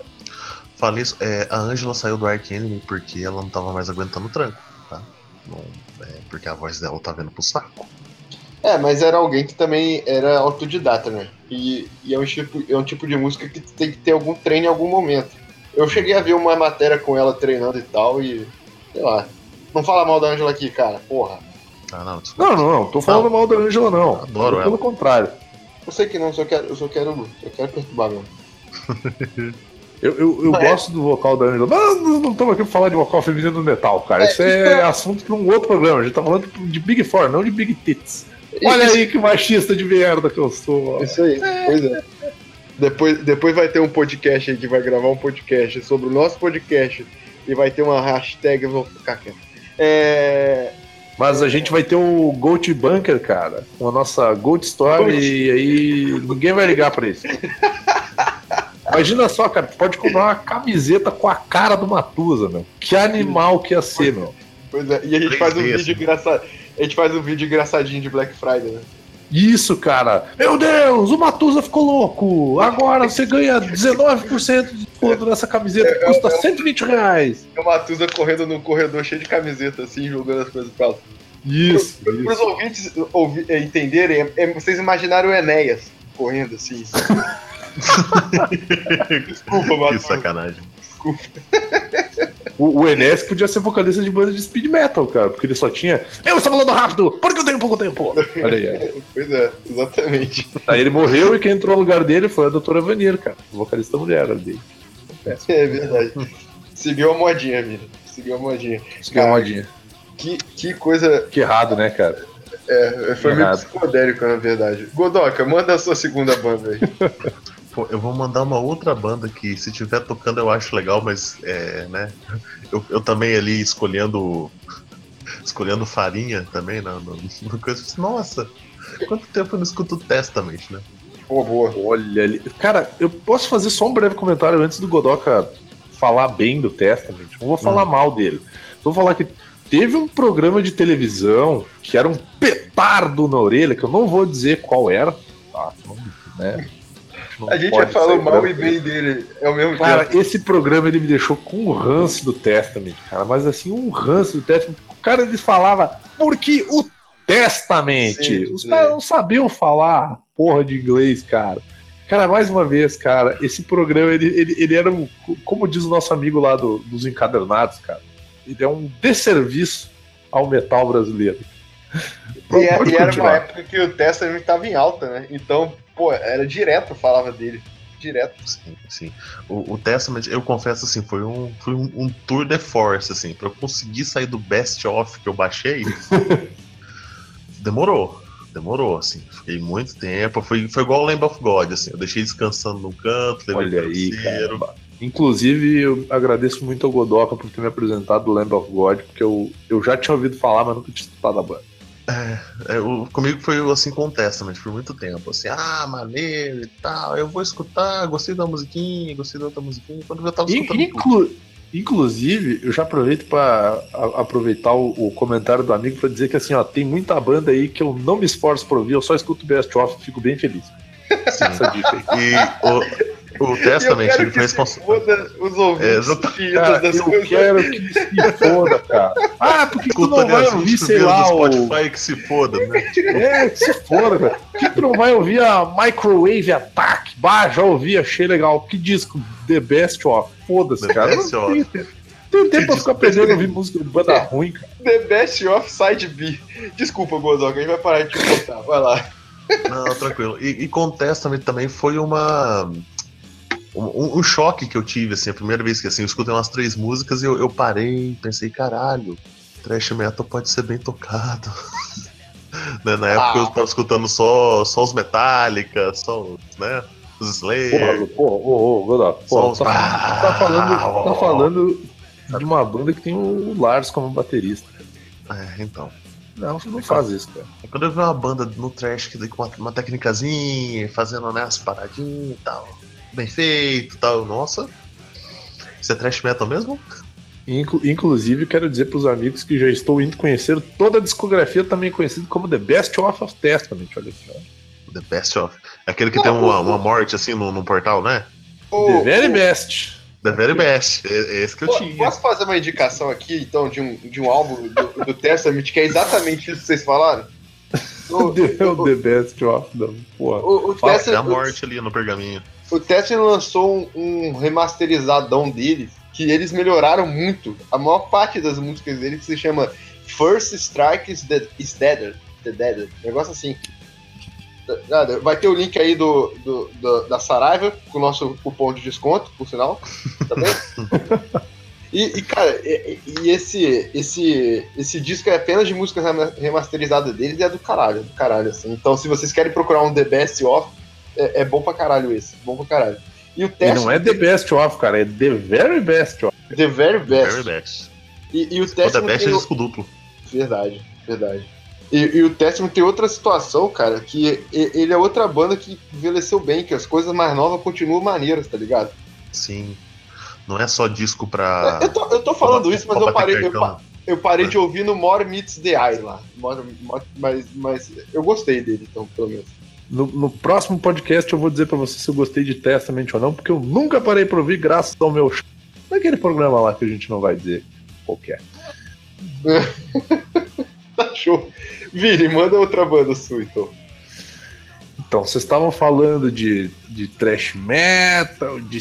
Falei isso, é, a Angela saiu do Ark Enemy porque ela não tava mais aguentando o tranco, tá? Não, é, porque a voz dela tá vendo pro saco. É, mas era alguém que também era autodidata, né? E, e é, um tipo, é um tipo de música que tem que ter algum treino em algum momento. Eu cheguei a ver uma matéria com ela treinando e tal, e. sei lá. Não fala mal da Angela aqui, cara, porra. Ah, não. Não, não, não, tô falando mal da Angela, não. Adoro Pelo ela. contrário. Eu sei que não, só quero, eu só quero, só quero perturbar mesmo. Eu, eu, eu Não, é- gosto do vocal da Angela. Mas não estamos aqui pra falar de vocal feminino no metal, cara. É, Isso é assunto pra um outro programa. A gente tá falando de Big Four, não de Big Tits. Olha aí que machista de merda que eu sou. ó. Isso aí, pois é. Depois, depois vai ter um podcast aí que vai gravar um podcast sobre o nosso podcast e vai ter uma hashtag, eu vou ficar quieto. É. Mas a gente vai ter o Gold Bunker, cara. Com a nossa Gold Story Gold. e aí ninguém vai ligar pra isso. Imagina só, cara, tu pode comprar uma camiseta com a cara do Matusa, meu. Que animal que ia ser, meu. Pois é, e a gente faz um vídeo engraçado. A gente faz um vídeo engraçadinho de Black Friday, né? Isso, cara. Meu Deus, o Matusa ficou louco. Agora você ganha 19% de desconto nessa camiseta que custa 120 reais. É o Matusa correndo num corredor cheio de camiseta, assim, jogando as coisas pra lá. Isso, Para os ouvintes ouvi- eh, entenderem, é, é vocês imaginaram o Enéas correndo assim. Desculpa, que Matusa. sacanagem. O, o Enes podia ser vocalista de banda de speed metal, cara, porque ele só tinha. Eu estou falando rápido, porque eu tenho pouco tempo. Olha aí. ó. Pois é, exatamente. Aí ele morreu e quem entrou no lugar dele foi a doutora Vanir, cara, vocalista mulher dele. É verdade. Seguiu a modinha, mina. Seguiu a modinha. Isso é uma modinha. Que, que coisa. Que errado, né, cara? É, foi meio psicodélico, na verdade. Godoka, manda a sua segunda banda aí. Pô, eu vou mandar uma outra banda que, se tiver tocando, eu acho legal, mas é, né? Eu, eu também ali escolhendo. Escolhendo farinha também, né? No, no coisa, nossa, quanto tempo eu não escuto Testament, né? Pô, boa. Olha ali. Cara, eu posso fazer só um breve comentário antes do Godoka falar bem do Testament. Não vou falar mal dele. Vou falar que teve um programa de televisão que era um petardo na orelha, que eu não vou dizer qual era. Tá, né? Não A gente já pode falou mal e bem dele ao mesmo Cara, tempo. esse programa ele me deixou com um ranço do Testament, cara. Mas assim, um ranço do Testament. O cara eles falava, porque o Testament. Sim, Os sim. caras não sabiam falar porra de inglês, cara. Cara, mais uma vez, cara, esse programa, ele, ele, ele era, um, como diz o nosso amigo lá do- dos encadernados, cara, ele é um desserviço ao metal brasileiro. E, é- e era uma época que o Testament tava em alta, né? Então, pô, era direto falava dele. Direto. Sim, sim. O, o Testament, eu confesso assim, foi um, foi um, um tour de force, assim, pra eu conseguir sair do best of que eu baixei. demorou. Demorou, assim. Fiquei muito tempo. Foi, foi igual o Lamb of God, assim. Eu deixei descansando num canto, levei Olha aí, cara. Inclusive, eu agradeço muito ao Godoka por ter me apresentado o Lamb of God, porque eu, eu já tinha ouvido falar, mas nunca tinha escutado a banda. É, o- comigo foi assim com o Testament por muito tempo. Assim, ah, maneiro e tal. Eu vou escutar, gostei da musiquinha, gostei da outra musiquinha. Quando eu tava escutando. tudo. inclu- inclusive, eu já aproveito para aproveitar o, o comentário do amigo para dizer que assim, ó, tem muita banda aí que eu não me esforço por ouvir, eu só escuto Best Of e fico bem feliz. Sim. Essa dica aí. E o- O Testament ele que foi responsável. os É, ouvintes chiitas Cara, das eu coisas. quero que se foda, cara. Ah, porque tu não vai ouvir, os sei lá, do o... Spotify que se foda, né? É, que se foda, cara. Por que tu não vai ouvir a Microwave Attack? Bah, já ouvi, achei legal. Que disco? The Best of. Foda-se, cara. Best não of. tenho tempo. Pra ficar aprendendo a ouvir música de banda ruim, cara. The Best of Side B. Desculpa, Gozoga, a gente vai parar de te contar. Vai lá. Não, tranquilo. E, e com o Testament também foi uma. Um, um choque que eu tive, assim, a primeira vez que assim, eu escutei umas três músicas e eu, eu parei pensei, caralho, thrash metal pode ser bem tocado. Né, Na época Ah. eu tava escutando só, só os Metallica, só os, né, os Slayer. Porra, porra, ô, Godó, Só porra, os- tá, tá falando, tá Ah, falando de uma banda que tem o Lars como baterista. É, então. Não, você não faz isso, cara. Aí Quando eu vi uma banda no trash que com uma, uma técnicazinha, fazendo né, as paradinhas e tal, bem feito e tal, nossa. Isso é trash metal mesmo? Inclu- inclusive, quero dizer pros amigos que já estou indo conhecer toda a discografia, também conhecida como The Best of of Testament. Olha aqui, ó. The Best of. Aquele que tem uma, uma morte assim no, no portal, né? Ô, The Very Best. The Very Best. Esse que eu po- tinha. Posso fazer uma indicação aqui, então, de um, de um álbum do, do Testament que é exatamente isso que vocês falaram? O, The, o The Best of. Não, porra. o, o, Fala, a morte ali no pergaminho. o Testament lançou um, um remasterizadão dele que eles melhoraram muito. A maior parte das músicas dele que se chama First Strike is, the, is Deader. The Deader. Negócio assim. Vai ter o link aí do, do, do- da Saraiva, com o nosso cupom de desconto, por sinal. Tá bem? E, e, cara, e, e esse, esse, esse disco é apenas de músicas rema- remasterizadas deles e é do caralho, do caralho, assim. Então, se vocês querem procurar um The Best Of, é, é bom pra caralho esse, bom pra caralho. E o E teste, não é The Best of, cara, é The Very Best of. The Very Best. Very Best. E, e o O The Best é disco duplo. Verdade, verdade. E, e o Testament tem outra situação, cara, que e- ele é outra banda que envelheceu bem, que as coisas mais novas continuam maneiras, tá ligado? Sim. Não é só disco pra. Eu tô, eu tô falando isso, mas pra eu parei, eu, eu parei de ouvir no More Meets the Eye lá. More- More- mas, mas eu gostei dele, então, pelo menos. No, no próximo podcast eu vou dizer pra você se eu gostei de Testament ou não, porque eu nunca parei pra ouvir graças ao meu show. Naquele programa lá que a gente não vai dizer qualquer. Tá show. Vini, manda outra banda sua, então. Então, vocês estavam falando de, de trash metal, de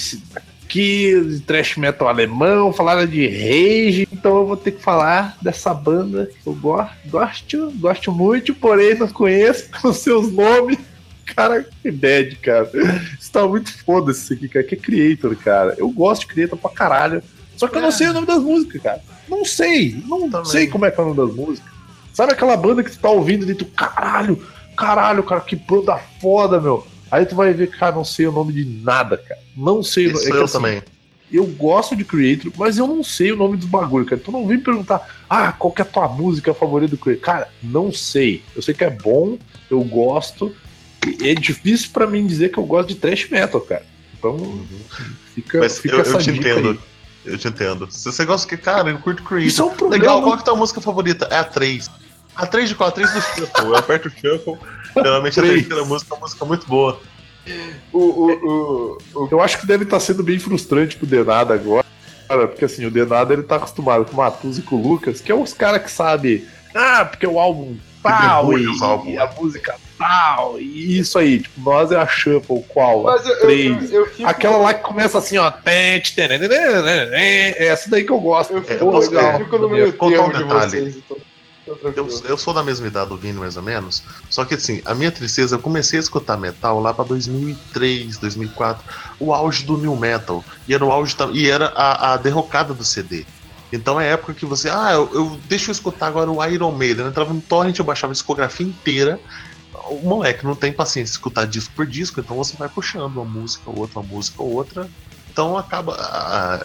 aqui, de trash metal alemão, falaram de rage, então eu vou ter que falar dessa banda que eu gosto, gosto, gosto muito, porém não conheço os seus nomes. Cara, que bad, cara. Isso tá muito foda-se isso aqui, cara. Que é Creator, cara. Eu gosto de Creator pra caralho. Só que eu não sei o nome das músicas, cara. Não sei. Não Também. sei como é que é o nome das músicas. Sabe aquela banda que tu tá ouvindo e tu, caralho, caralho, cara, que banda foda, meu. Aí tu vai ver, cara, não sei o nome de nada, cara. Não sei Isso é que, eu assim, também. Eu gosto de Creator, mas eu não sei o nome dos bagulho, cara. Tu não vem me perguntar, ah, qual que é a tua música favorita do Creator? Cara, não sei. Eu sei que é bom, eu gosto. É difícil pra mim dizer que eu gosto de thrash metal, cara. Então, fica, Mas fica eu, essa eu te entendo. aí. Eu te entendo. Se você gosta que, cara, eu curto Creed. Isso é um problema. Legal, qual que é a tua música favorita? É a 3. A 3 de qual? A 3 do Shuffle. Eu aperto o Shuffle. Geralmente a Três. terceira música é uma música muito boa. O, o, o, Eu acho que deve estar sendo bem frustrante pro Denada agora, porque assim, o Denada ele tá acostumado com o Matuza e com o Lucas, que é os caras que sabem, ah, porque o álbum tal, e, e a música tal, e isso aí, tipo, nós é a Shuffle, qual? Mas eu, eu, três. eu, eu fico- Aquela lá que começa assim, ó, é essa daí que eu gosto. Eu É, eu Eu um detalhe. vocês, então. tá Eu, tranquilo. eu sou da mesma idade do Vini, mais ou menos. Só que assim, a minha tristeza, eu comecei a escutar metal lá pra 2003, 2004, o auge do new metal. E era o auge e era a, a derrocada do CD. Então é a época que você, ah, eu, eu deixa eu escutar agora o Iron Maiden. Eu entrava no torrent, eu baixava a discografia inteira. O moleque não tem paciência de escutar disco por disco, então você vai puxando uma música, outra, uma música, outra. Então acaba. A-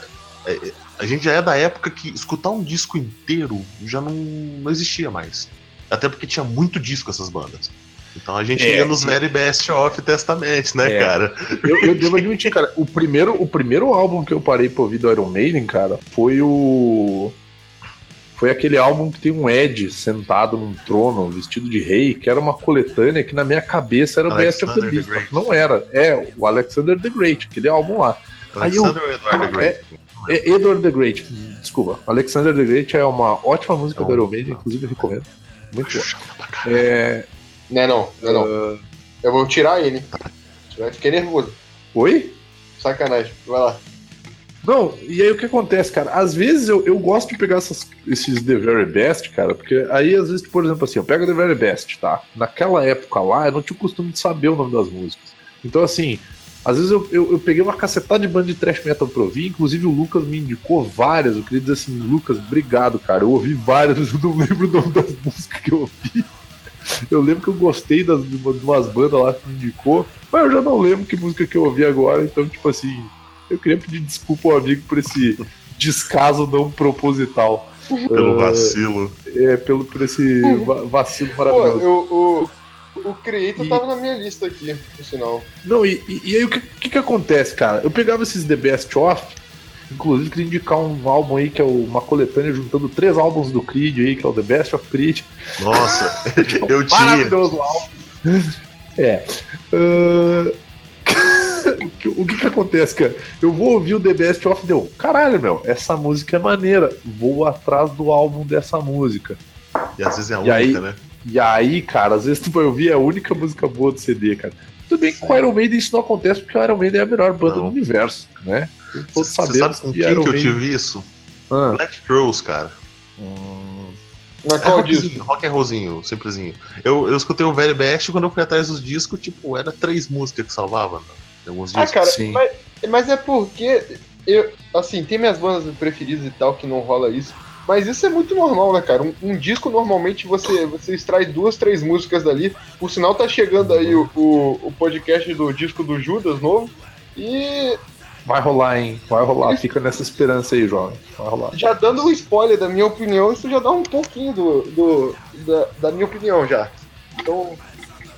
a gente já é da época que escutar um disco inteiro já não, não existia mais. Até porque tinha muito disco essas bandas. Então a gente É, ia nos Very Best of Testament, né, É. cara? Eu, eu devo admitir, cara, o primeiro, o primeiro álbum que eu parei pra ouvir do Iron Maiden, cara, foi o. foi aquele álbum que tem um Ed sentado num trono, vestido de rei, que era uma coletânea que na minha cabeça era o Best of the Alexander the Beast. Great. Não era. É, o Alexander the Great, aquele álbum lá. Aí eu- Alexander ou Eduardo the Great? É Edward the Great, desculpa. Alexander the Great é uma ótima música do Não. Iron Maiden, inclusive eu recomendo. Muito boa. É, Não é não, não é não. ah, Eu vou tirar ele. Você vai ficar nervoso. Oi? Sacanagem. Vai lá. Não, e aí o que acontece, cara? Às vezes eu, eu gosto de pegar essas- esses The Very Best, cara, porque aí às vezes, por exemplo, assim, eu pego The Very Best, tá? Naquela época lá, eu não tinha o costume de saber o nome das músicas. Então, assim, às vezes eu, eu, eu peguei uma cacetada de banda de thrash metal pra ouvir, inclusive o Lucas me indicou várias. Eu queria dizer assim, Lucas, obrigado, cara. Eu ouvi várias, eu não lembro o nome das músicas que eu ouvi. Eu lembro que eu gostei das, de uma- de umas bandas lá que me indicou, mas eu já não lembro que música que eu ouvi agora, então, tipo assim, eu queria pedir desculpa ao amigo por esse descaso não proposital. Pelo Ah, vacilo. É, pelo, por esse va- vacilo Pô, maravilhoso. eu, o, Creator E- tava na minha lista aqui, por sinal. Não, e, e- e aí o que, que que acontece, cara? Eu pegava esses The Best Of, inclusive queria indicar um álbum aí que é uma coletânea juntando três álbuns do Creed aí, que é o The Best of Creed. Nossa, eu tinha. Maravilhoso álbum. É. ah, o que que acontece, cara? Eu vou ouvir o The Best of deu. Caralho, meu, essa música é maneira. Vou atrás do álbum dessa música. E às vezes é a única, aí- né? E aí, cara, às vezes tu vai ouvir é a única música boa do CD, cara. Tudo bem que com o Iron Maiden isso não acontece, porque o Iron Maiden é a melhor banda Não. do universo, né? Todos Você sabe com que quem Iron que eu Maiden- tive isso? Ah, Black Crows, cara. Mas É qual disso? rockzinho, rock and rollzinho, simplesinho. Eu, eu escutei o Very Best quando eu fui atrás dos discos, tipo, era três músicas que salvava, né? Alguns Ah, discos. cara, sim. mas, mas é porque eu, assim, tem minhas bandas preferidas e tal que não rola isso. Mas isso é muito normal, né, cara? Um, um disco normalmente você, você extrai duas, três músicas dali. Por sinal, tá chegando aí o, o, o podcast do disco do Judas novo. E vai rolar, hein? Vai rolar. Fica nessa esperança aí, jovem. Vai rolar. já dando um spoiler da minha opinião, isso já dá um pouquinho do, do, da, da minha opinião já. Então,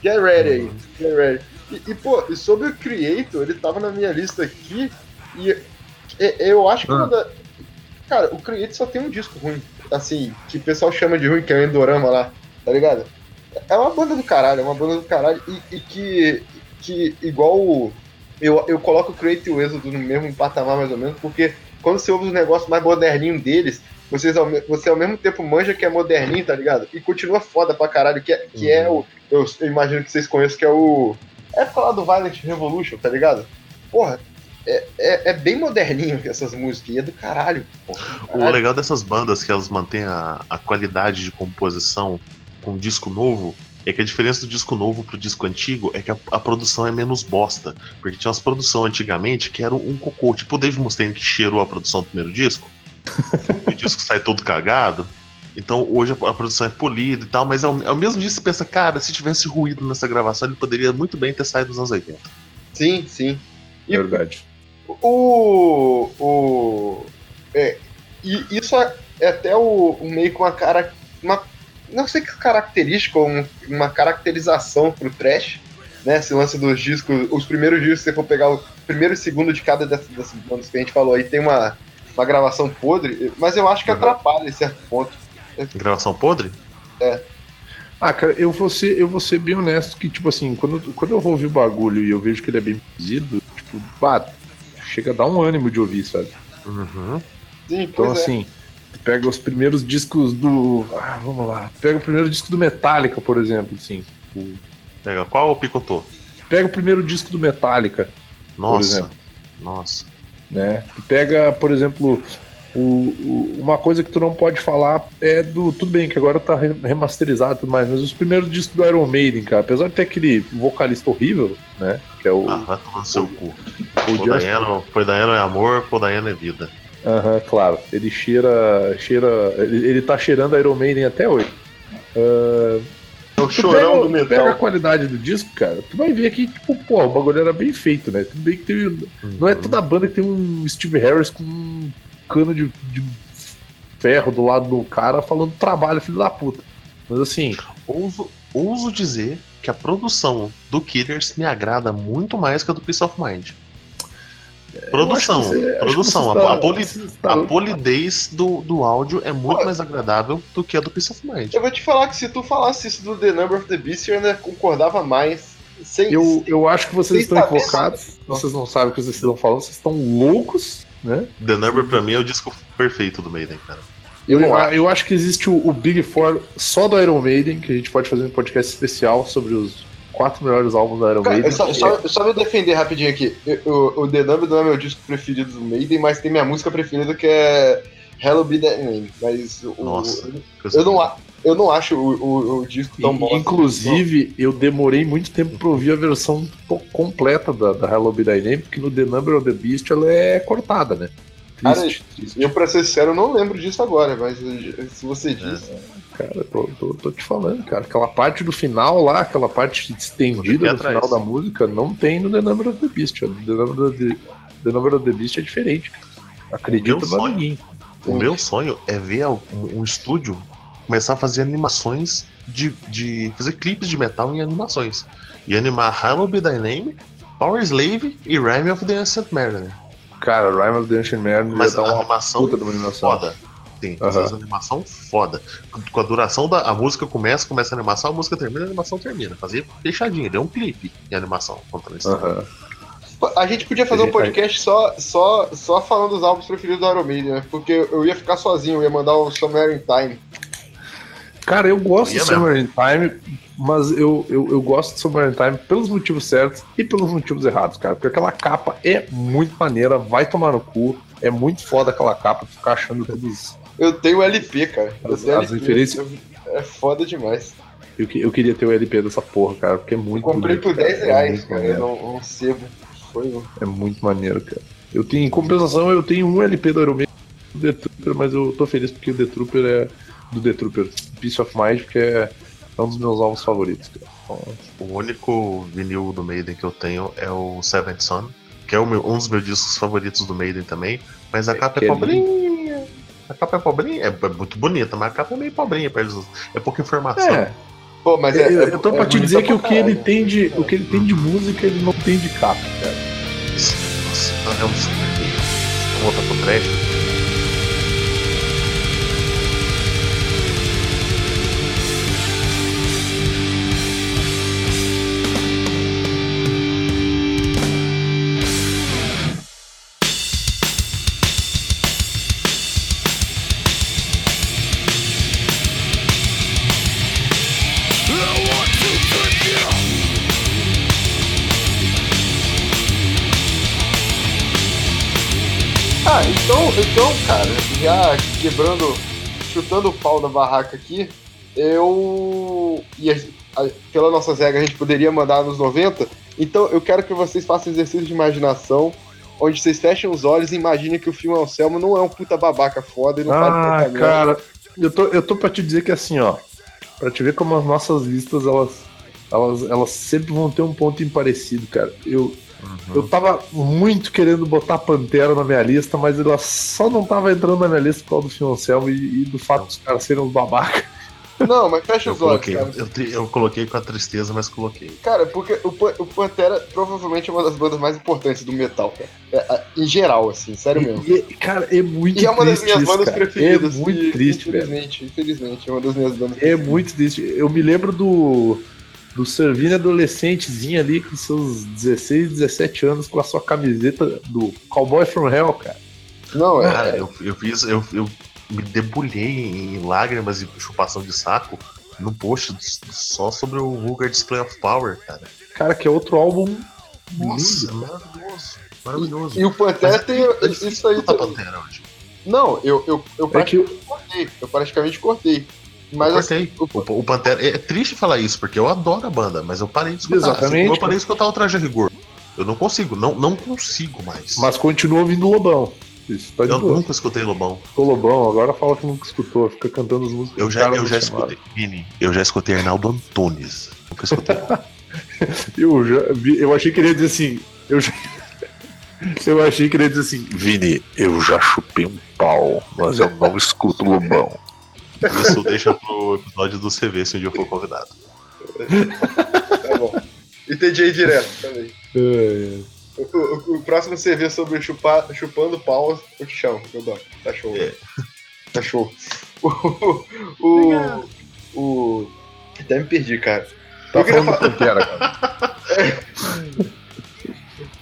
get ready aí. Get ready. E, e, pô, e sobre o Creator, ele tava na minha lista aqui e, e- eu acho que Ah. uma da- Cara, o Creator só tem um disco ruim. Assim, que o pessoal chama de ruim, que é o Endorama lá, tá ligado? É uma banda do caralho, é uma banda do caralho e, e que, que igual o- eu, eu coloco o Creator e o Êxodo no mesmo patamar mais ou menos, porque quando você ouve os negócios mais moderninhos deles, vocês ao, você ao mesmo tempo manja que é moderninho, tá ligado? E continua foda pra caralho, que é, que é o. Eu, eu imagino que vocês conheçam, que é o. É lá do Violent Revolution, tá ligado? Porra, é, é, é bem moderninho essas músicas, e é do caralho. Porra, do O caralho. legal dessas bandas é que elas mantêm a, a qualidade de composição com o disco novo é que a diferença do disco novo pro disco antigo é que a, a produção é menos bosta. Porque tinha umas produções antigamente que eram um cocô, tipo o Dave Mustaine que cheirou a produção do primeiro disco. o disco sai todo cagado. Então hoje a, a produção é polida e tal, mas ao, ao mesmo dia você pensa, cara, se tivesse ruído nessa gravação, ele poderia muito bem ter saído dos anos 80. Sim, sim. E- Verdade. O. o é, e isso é, é até o, o meio com uma cara. Uma, não sei que característica, ou um- uma caracterização pro trash, né? Esse lance dos discos. Os primeiros discos, se você for pegar o primeiro e segundo de cada dessas, dessas bandas que a gente falou aí, tem uma, uma gravação podre, mas eu acho que Uhum. atrapalha em certo ponto. Gravação podre? Ah, cara, eu vou ser, eu vou ser bem honesto que, tipo assim, quando, quando eu vou ouvir o bagulho e eu vejo que ele é bem produzido, tipo, bah, chega a dar um ânimo de ouvir, sabe? Uhum. Sim, Então, é. assim, tu pega os primeiros discos do. Ah, vamos lá. Pega o primeiro disco do Metallica, por exemplo, assim. O- Pega, qual o picotô? Pega o primeiro disco do Metallica, Nossa. exemplo. Nossa. né? Tu pega, por exemplo, o, o- uma coisa que tu não pode falar é do. Tudo bem que agora tá re- remasterizado e tudo mais, mas os primeiros discos do Iron Maiden, cara, apesar de ter aquele vocalista horrível, né? Que é o. Ah, vai tomar no seu cu. o Pô, Just- Dayano, pô, Dayano é amor, pô, Dayano é vida. Aham, claro. Ele cheira. cheira ele, ele tá cheirando Iron Maiden até hoje. Ah, É o chorão pega, do tu pega a metal. qualidade do disco, cara, tu vai ver que, tipo, pô, o bagulho era bem feito, né? Tudo bem que teve. Não é toda banda que tem um Steve Harris com um cano de, de ferro do lado do cara falando trabalho, filho da puta. Mas assim, Ouso, ouso dizer que a produção do Killers me agrada muito mais que a do Peace of Mind. Produção, você- que produção. você A, tá- a poli- tá- a polidez do, do áudio é muito Pô. mais agradável do que a do Peace of Mind. Eu vou te falar que se tu falasse isso do The Number of the Beast, eu ainda concordava mais. Sem Eu, eu acho que vocês Sem estão equivocados. Vocês não sabem o que vocês estão falando, vocês estão loucos, né? The Number pra mim é o disco perfeito do Maiden, cara. Eu, não eu, acho que existe o, o Big Four só do Iron Maiden, que a gente pode fazer um podcast especial sobre os quatro melhores álbuns do Iron Cara, Maiden. eu só, só, eu só me defender rapidinho aqui. Eu- O, o The Number não é meu disco preferido do Maiden, mas tem minha música preferida que é Hello Be That Name. Mas o, Nossa. eu, não, eu não acho o, o, o disco tão E- bom. assim. Inclusive, eu demorei muito tempo pra ouvir a versão completa da, da Hello Be Thy Name, porque no The Number of the Beast ela é cortada, né? Triste, triste. Eu, pra ser sincero, não lembro disso agora, mas se você diz. Cara, eu tô, tô, tô te falando, cara. Aquela parte do final lá, aquela parte estendida no final da música, não tem no The Number of the Beast. The Number of the, the, Number of the Beast é diferente. cara. Acredita Meu no sonho. O meu sonho é ver um, um estúdio começar a fazer animações de, de. fazer clipes de metal em animações. E animar Hello Be Thy Name, Power Slave e Rhyme of the Ancient Mariner. Cara, Rhyme of the Ancient Mariner Mas ia dar uma animação puta de uma animação. foda. Sim, Aham. fazer animação foda. Com a duração da a música começa, começa a animação, a música termina, a animação termina. Fazer fechadinho, deu um clipe de animação contando isso. A gente podia fazer um podcast só, só, só falando dos álbuns preferidos do Iron Maiden, né? Porque eu ia ficar sozinho, eu ia mandar o Somewhere in Time. Cara, eu gosto Ia de Summer in Time, mas eu, eu, eu gosto de Summer in Time pelos motivos certos e pelos motivos errados, cara. Porque aquela capa é muito maneira, vai tomar no cu. É muito foda aquela capa, ficar achando todos. Eu tenho o LP, cara. Eu As- referências- É foda demais. Eu, eu queria ter o LP dessa porra, cara, porque é muito Comprei bonito, por 10 cara. É reais, cara. maneiro. Um, um sebo. Foi um. É muito maneiro, cara. Eu tenho, em compensação, eu tenho um LP do Iron do The Trooper, mas eu tô feliz porque o The Trooper é. Do The Trooper, Peace of Mind, que é, é um dos meus álbuns favoritos, cara. Então, O único vinil do Maiden que eu tenho é o Seventh Son, que é o meu- um dos meus discos favoritos do Maiden também. Mas a capa que é é pobrinha. A capa é pobrinha, é, é muito bonita, mas a capa é meio pobrinha, perto dos- é pouca informação. É, Pô, mas é. eu, é- eu tô é pra te dizer que pra o que ele tem de, o que ele tem de música, ele não tem de capa, cara. Isso, nossa, é um super. Vamos voltar pro trash. Então, cara, já quebrando, chutando o pau da barraca aqui, eu. E a- a- pela nossa regras a gente poderia mandar nos 90. Então eu quero que vocês façam exercício de imaginação, onde vocês fechem os olhos e imaginem que o filme Anselmo não é um puta babaca foda e não faz Ah, propaganda. cara, eu tô, eu tô pra te dizer que assim, ó. Pra te ver como as nossas listas, elas, elas, elas sempre vão ter um ponto imparecido, cara. Eu, eu tava muito querendo botar Pantera na minha lista, mas ela só não tava entrando na minha lista por causa do Anselmo e, e do fato dos caras serem uns babacas. Não, mas fecha Eu os olhos, coloquei, cara. eu, eu coloquei com a tristeza, mas coloquei. Cara, porque o, o Pantera provavelmente é uma das bandas mais importantes do metal, cara. É, é, em geral, assim, sério mesmo. E, e, cara, é muito E é uma das triste minhas isso, bandas cara. preferidas. É muito e, triste, velho. Infelizmente, infelizmente, é uma das minhas bandas É muito triste. Eu me lembro do. Do Servino adolescentezinho ali com seus 16, 17 anos com a sua camiseta do Cowboy from Hell, cara. Não, é. Cara, eu, eu fiz. Eu, eu me debulhei em lágrimas e chupação de saco no post só sobre o Vulgar Display of Power, cara. Cara, que é outro álbum Nossa, lindo. maravilhoso. Maravilhoso. E o Pantera Mas- tem mas isso aí também. Pantera hoje. Não, eu, eu, eu É que praticamente cortei. Eu praticamente cortei. Mas assim. O, o Pantera. É triste falar isso, porque eu adoro a banda, mas eu parei de escutar. Exatamente, Assim eu parei de escutar o Traje Rigor. Eu não consigo, não, não consigo mais. Mas continua ouvindo Lobão. Isso tá de eu boa. nunca escutei Lobão. Ô, Lobão, agora fala que nunca escutou, fica cantando as músicas. Eu já, eu já escutei. Vini, eu já escutei Arnaldo Antunes. Nunca escutei. Eu, já eu achei que ele ia dizer assim. Eu, já- eu achei que ele ia dizer assim. Vini, eu já chupei um pau, mas eu não escuto Lobão. Isso deixa pro episódio do CV se um dia eu for convidado. tá bom. Entendi aí direto também. É, O, o- o próximo você vê sobre chupar, chupando pau, eu te chamo, meu dó. Tá show. É. Tá show. O, o, o. Até me perdi, cara. Tá Eu queria falando do Pantera, cara.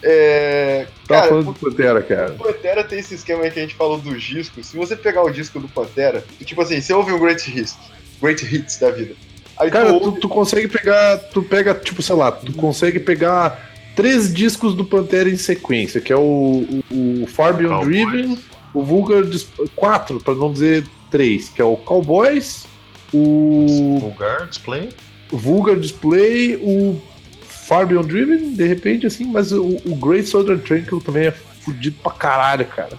É. Tá Cara, falando do Pantera, cara. o Pantera tem esse esquema aí que a gente falou dos discos. Se você pegar o disco do Pantera, tipo assim, você ouve um Great Hits, Great Hits da vida. Aí Cara, tu tu, ouve. tu consegue pegar. Tu pega, tipo, sei lá, tu consegue pegar três discos do Pantera em sequência, que é o, o, o Far Beyond Cowboys. Driven, o Vulgar Dis- quatro, pra não dizer três, que é o Cowboys, o Vulgar Display. Vulgar Display, o Far Beyond Driven, de repente, assim, mas o, o Great Southern Tranquil também é fudido pra caralho, cara.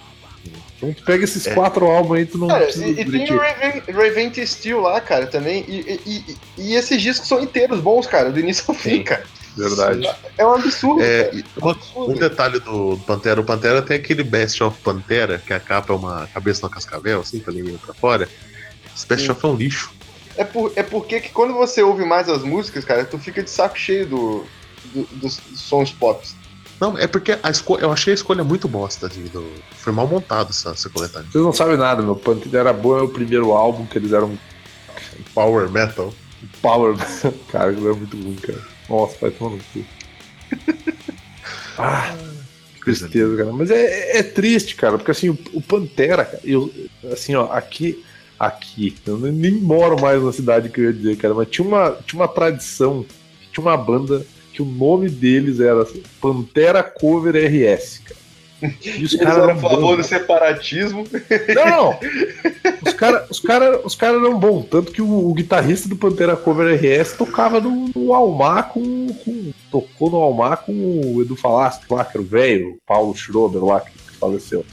Então tu pega esses É. quatro álbuns aí, tu não Cara, precisa e, e tem o Raven, Revent Steel lá, cara, também. E, e, e- e esses discos são inteiros bons, cara, do início ao fim, Sim. cara. Verdade. É um absurdo, É, cara. É um um absurdo. detalhe do Pantera, o Pantera tem aquele Best of Pantera, que a capa é uma cabeça no cascavel, assim, tá linguinha pra fora. Esse Best Sim. of é um lixo. É, por, é porque que quando você ouve mais as músicas, cara, tu fica de saco cheio do, do- dos sons pop. Não, é porque a esco- eu achei a escolha muito bosta. De, do... Foi mal montado essa, essa coletânea. Vocês não sabem nada, meu. Pantera Boa é o primeiro álbum que eles eram Power Metal. Power. cara, aquilo é muito ruim, cara. Nossa, vai tomar no cu. Ah, que tristeza, cara. Mas é, é triste, cara, porque assim, o, o Pantera, cara, eu, assim, ó, aqui, aqui, eu nem moro mais na cidade que eu ia dizer, cara, mas tinha uma, tinha uma tradição, tinha uma banda que o nome deles era Pantera Cover RS, cara. E os Eles caras eram a favor do separatismo. não, não. Os caras os cara, os cara eram bons. Tanto que o, o guitarrista do Pantera Cover RS tocava no, no Almar com, com- Tocou no Almar com o Edu Falasco lá, que era o velho, o Paulo Schroeder lá, que faleceu.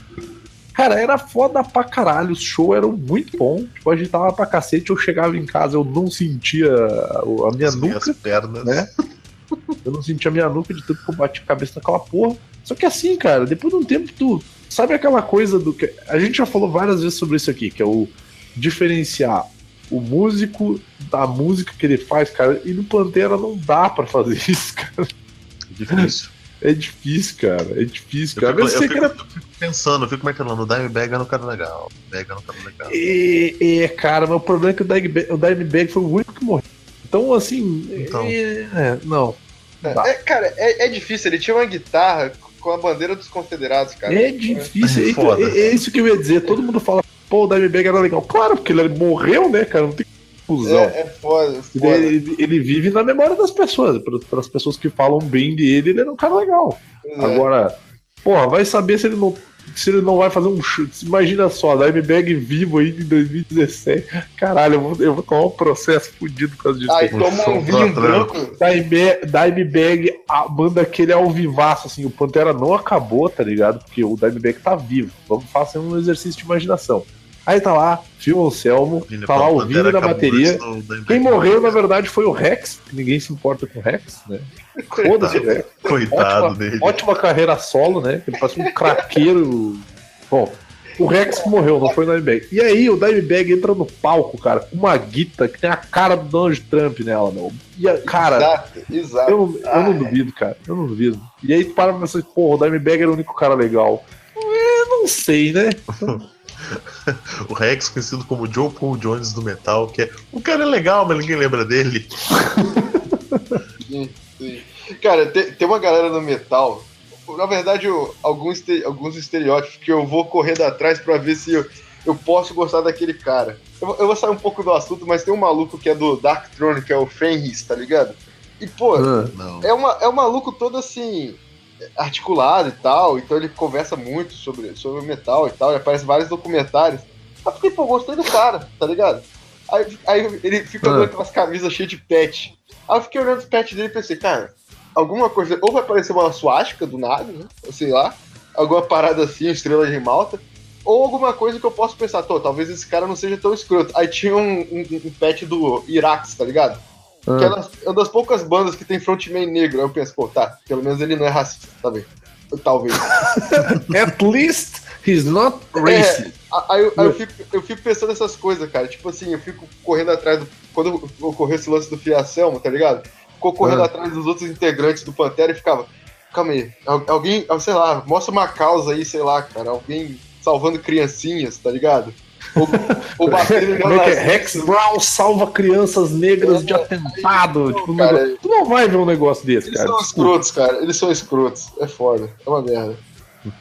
Cara, era foda pra caralho. Os shows eram muito bons. Tipo, a gente tava pra cacete. Eu chegava em casa, eu não sentia a, minha As minhas nuca pernas. né? Eu não sentia minha nuca de tanto que eu bati a cabeça naquela porra. Só que assim, cara, depois de um tempo tu. Sabe aquela coisa do que. A gente já falou várias vezes sobre isso aqui, que é o diferenciar o músico da música que ele faz, cara. E no Pantera não dá pra fazer isso, cara. Difícil. É difícil, cara. É difícil, Eu cara. fico, Mas eu fico- eu fico pensando, eu fico martelando, o Dimebag é um cara legal. Dimebag é um cara legal. É, é, cara, mas o problema é que o Dimebag, o Dimebag foi o único que morreu. Então, assim. Então. é, é, não. Dá. É, cara, é, é difícil. Ele tinha uma guitarra com a bandeira dos confederados, cara. É difícil. É É, foda. é- é isso que eu ia dizer. Todo mundo fala, pô, o Dimebag era legal. Claro, porque ele morreu, né, cara? Não tem confusão. É, é foda, Ele, foda. ele- ele vive na memória das pessoas. Para as pessoas que falam bem dele, ele era um cara legal. É. Agora, porra, vai saber se ele não. Se ele não vai fazer um chute. Imagina só, Dimebag vivo aí em 2017. Caralho, eu vou, eu vou tomar um processo fudido por causa disso. Aí toma um Som vinho branco. Dimebag, Dimebag a- manda aquele ao vivaço, assim, o Pantera não acabou, tá ligado? Porque o Dimebag tá vivo. Vamos fazer um exercício de imaginação. Aí tá lá, Phil Anselmo, tá lá o Vini na bateria. Quem morreu, na verdade, foi o Rex, que ninguém se importa com o Rex, né? Foda-se o Rex. Coitado Ótima, dele. ótima carreira solo, né? Ele parece um craqueiro. Bom, o Rex morreu, não foi o Dimebag. E aí o Dimebag entra no palco, cara, com uma guita que tem a cara do Donald Trump nela, meu. E, a- cara, Exato, exato. eu, não- eu não duvido, cara. Eu não duvido. E aí tu para pra pensar, porra, o Dimebag era o único cara legal. É, não sei, né? O Rex, conhecido como Joe Paul Jones do metal, que é. O cara é legal, mas ninguém lembra dele. Sim, sim. Cara, tem, tem uma galera no metal. Na verdade, eu- alguns, alguns estereótipos que eu vou correndo atrás pra ver se eu, eu posso gostar daquele cara. Eu, vou- eu vou sair um pouco do assunto, mas tem um maluco que é do Dark Throne, que é o Fenris, tá ligado? E, pô, Não. é, uma, é um maluco todo assim, articulado e tal, então ele conversa muito sobre, sobre o metal e tal, ele aparece vários documentários. Aí eu fiquei, pô, gostei do cara, tá ligado? Aí, aí ele fica Ah. dando aquelas camisas cheias de pet. Aí eu fiquei olhando os pets dele e pensei, cara, alguma coisa, ou vai aparecer uma suástica do nada, né? Ou sei lá, alguma parada assim, estrela de malta, ou alguma coisa que eu posso pensar, tô, talvez esse cara não seja tão escroto. Aí tinha um, um, um pet do Irax, tá ligado? Que é ah. das- é uma das poucas bandas que tem frontman negro. Aí eu penso, pô, tá, pelo menos ele não é racista, tá bem. Talvez. At least he's not É, racist. a- aí eu, aí eu fico, eu fico pensando nessas coisas, cara. Tipo assim, eu fico correndo atrás do. Quando ocorreu esse lance do Fiacelmo, tá ligado? Ficou correndo Ah. atrás dos outros integrantes do Pantera e ficava. calma aí. Al- alguém, sei lá, mostra uma causa aí, sei lá, cara. Alguém salvando criancinhas, tá ligado? Batendo Como é que é? Rex Brown salva crianças negras de atentado. Tipo, cara, negócio- Tu não vai ver um negócio desse, Eles cara. são Desculpa. escrotos, cara. Eles são escrotos. É foda. É uma merda.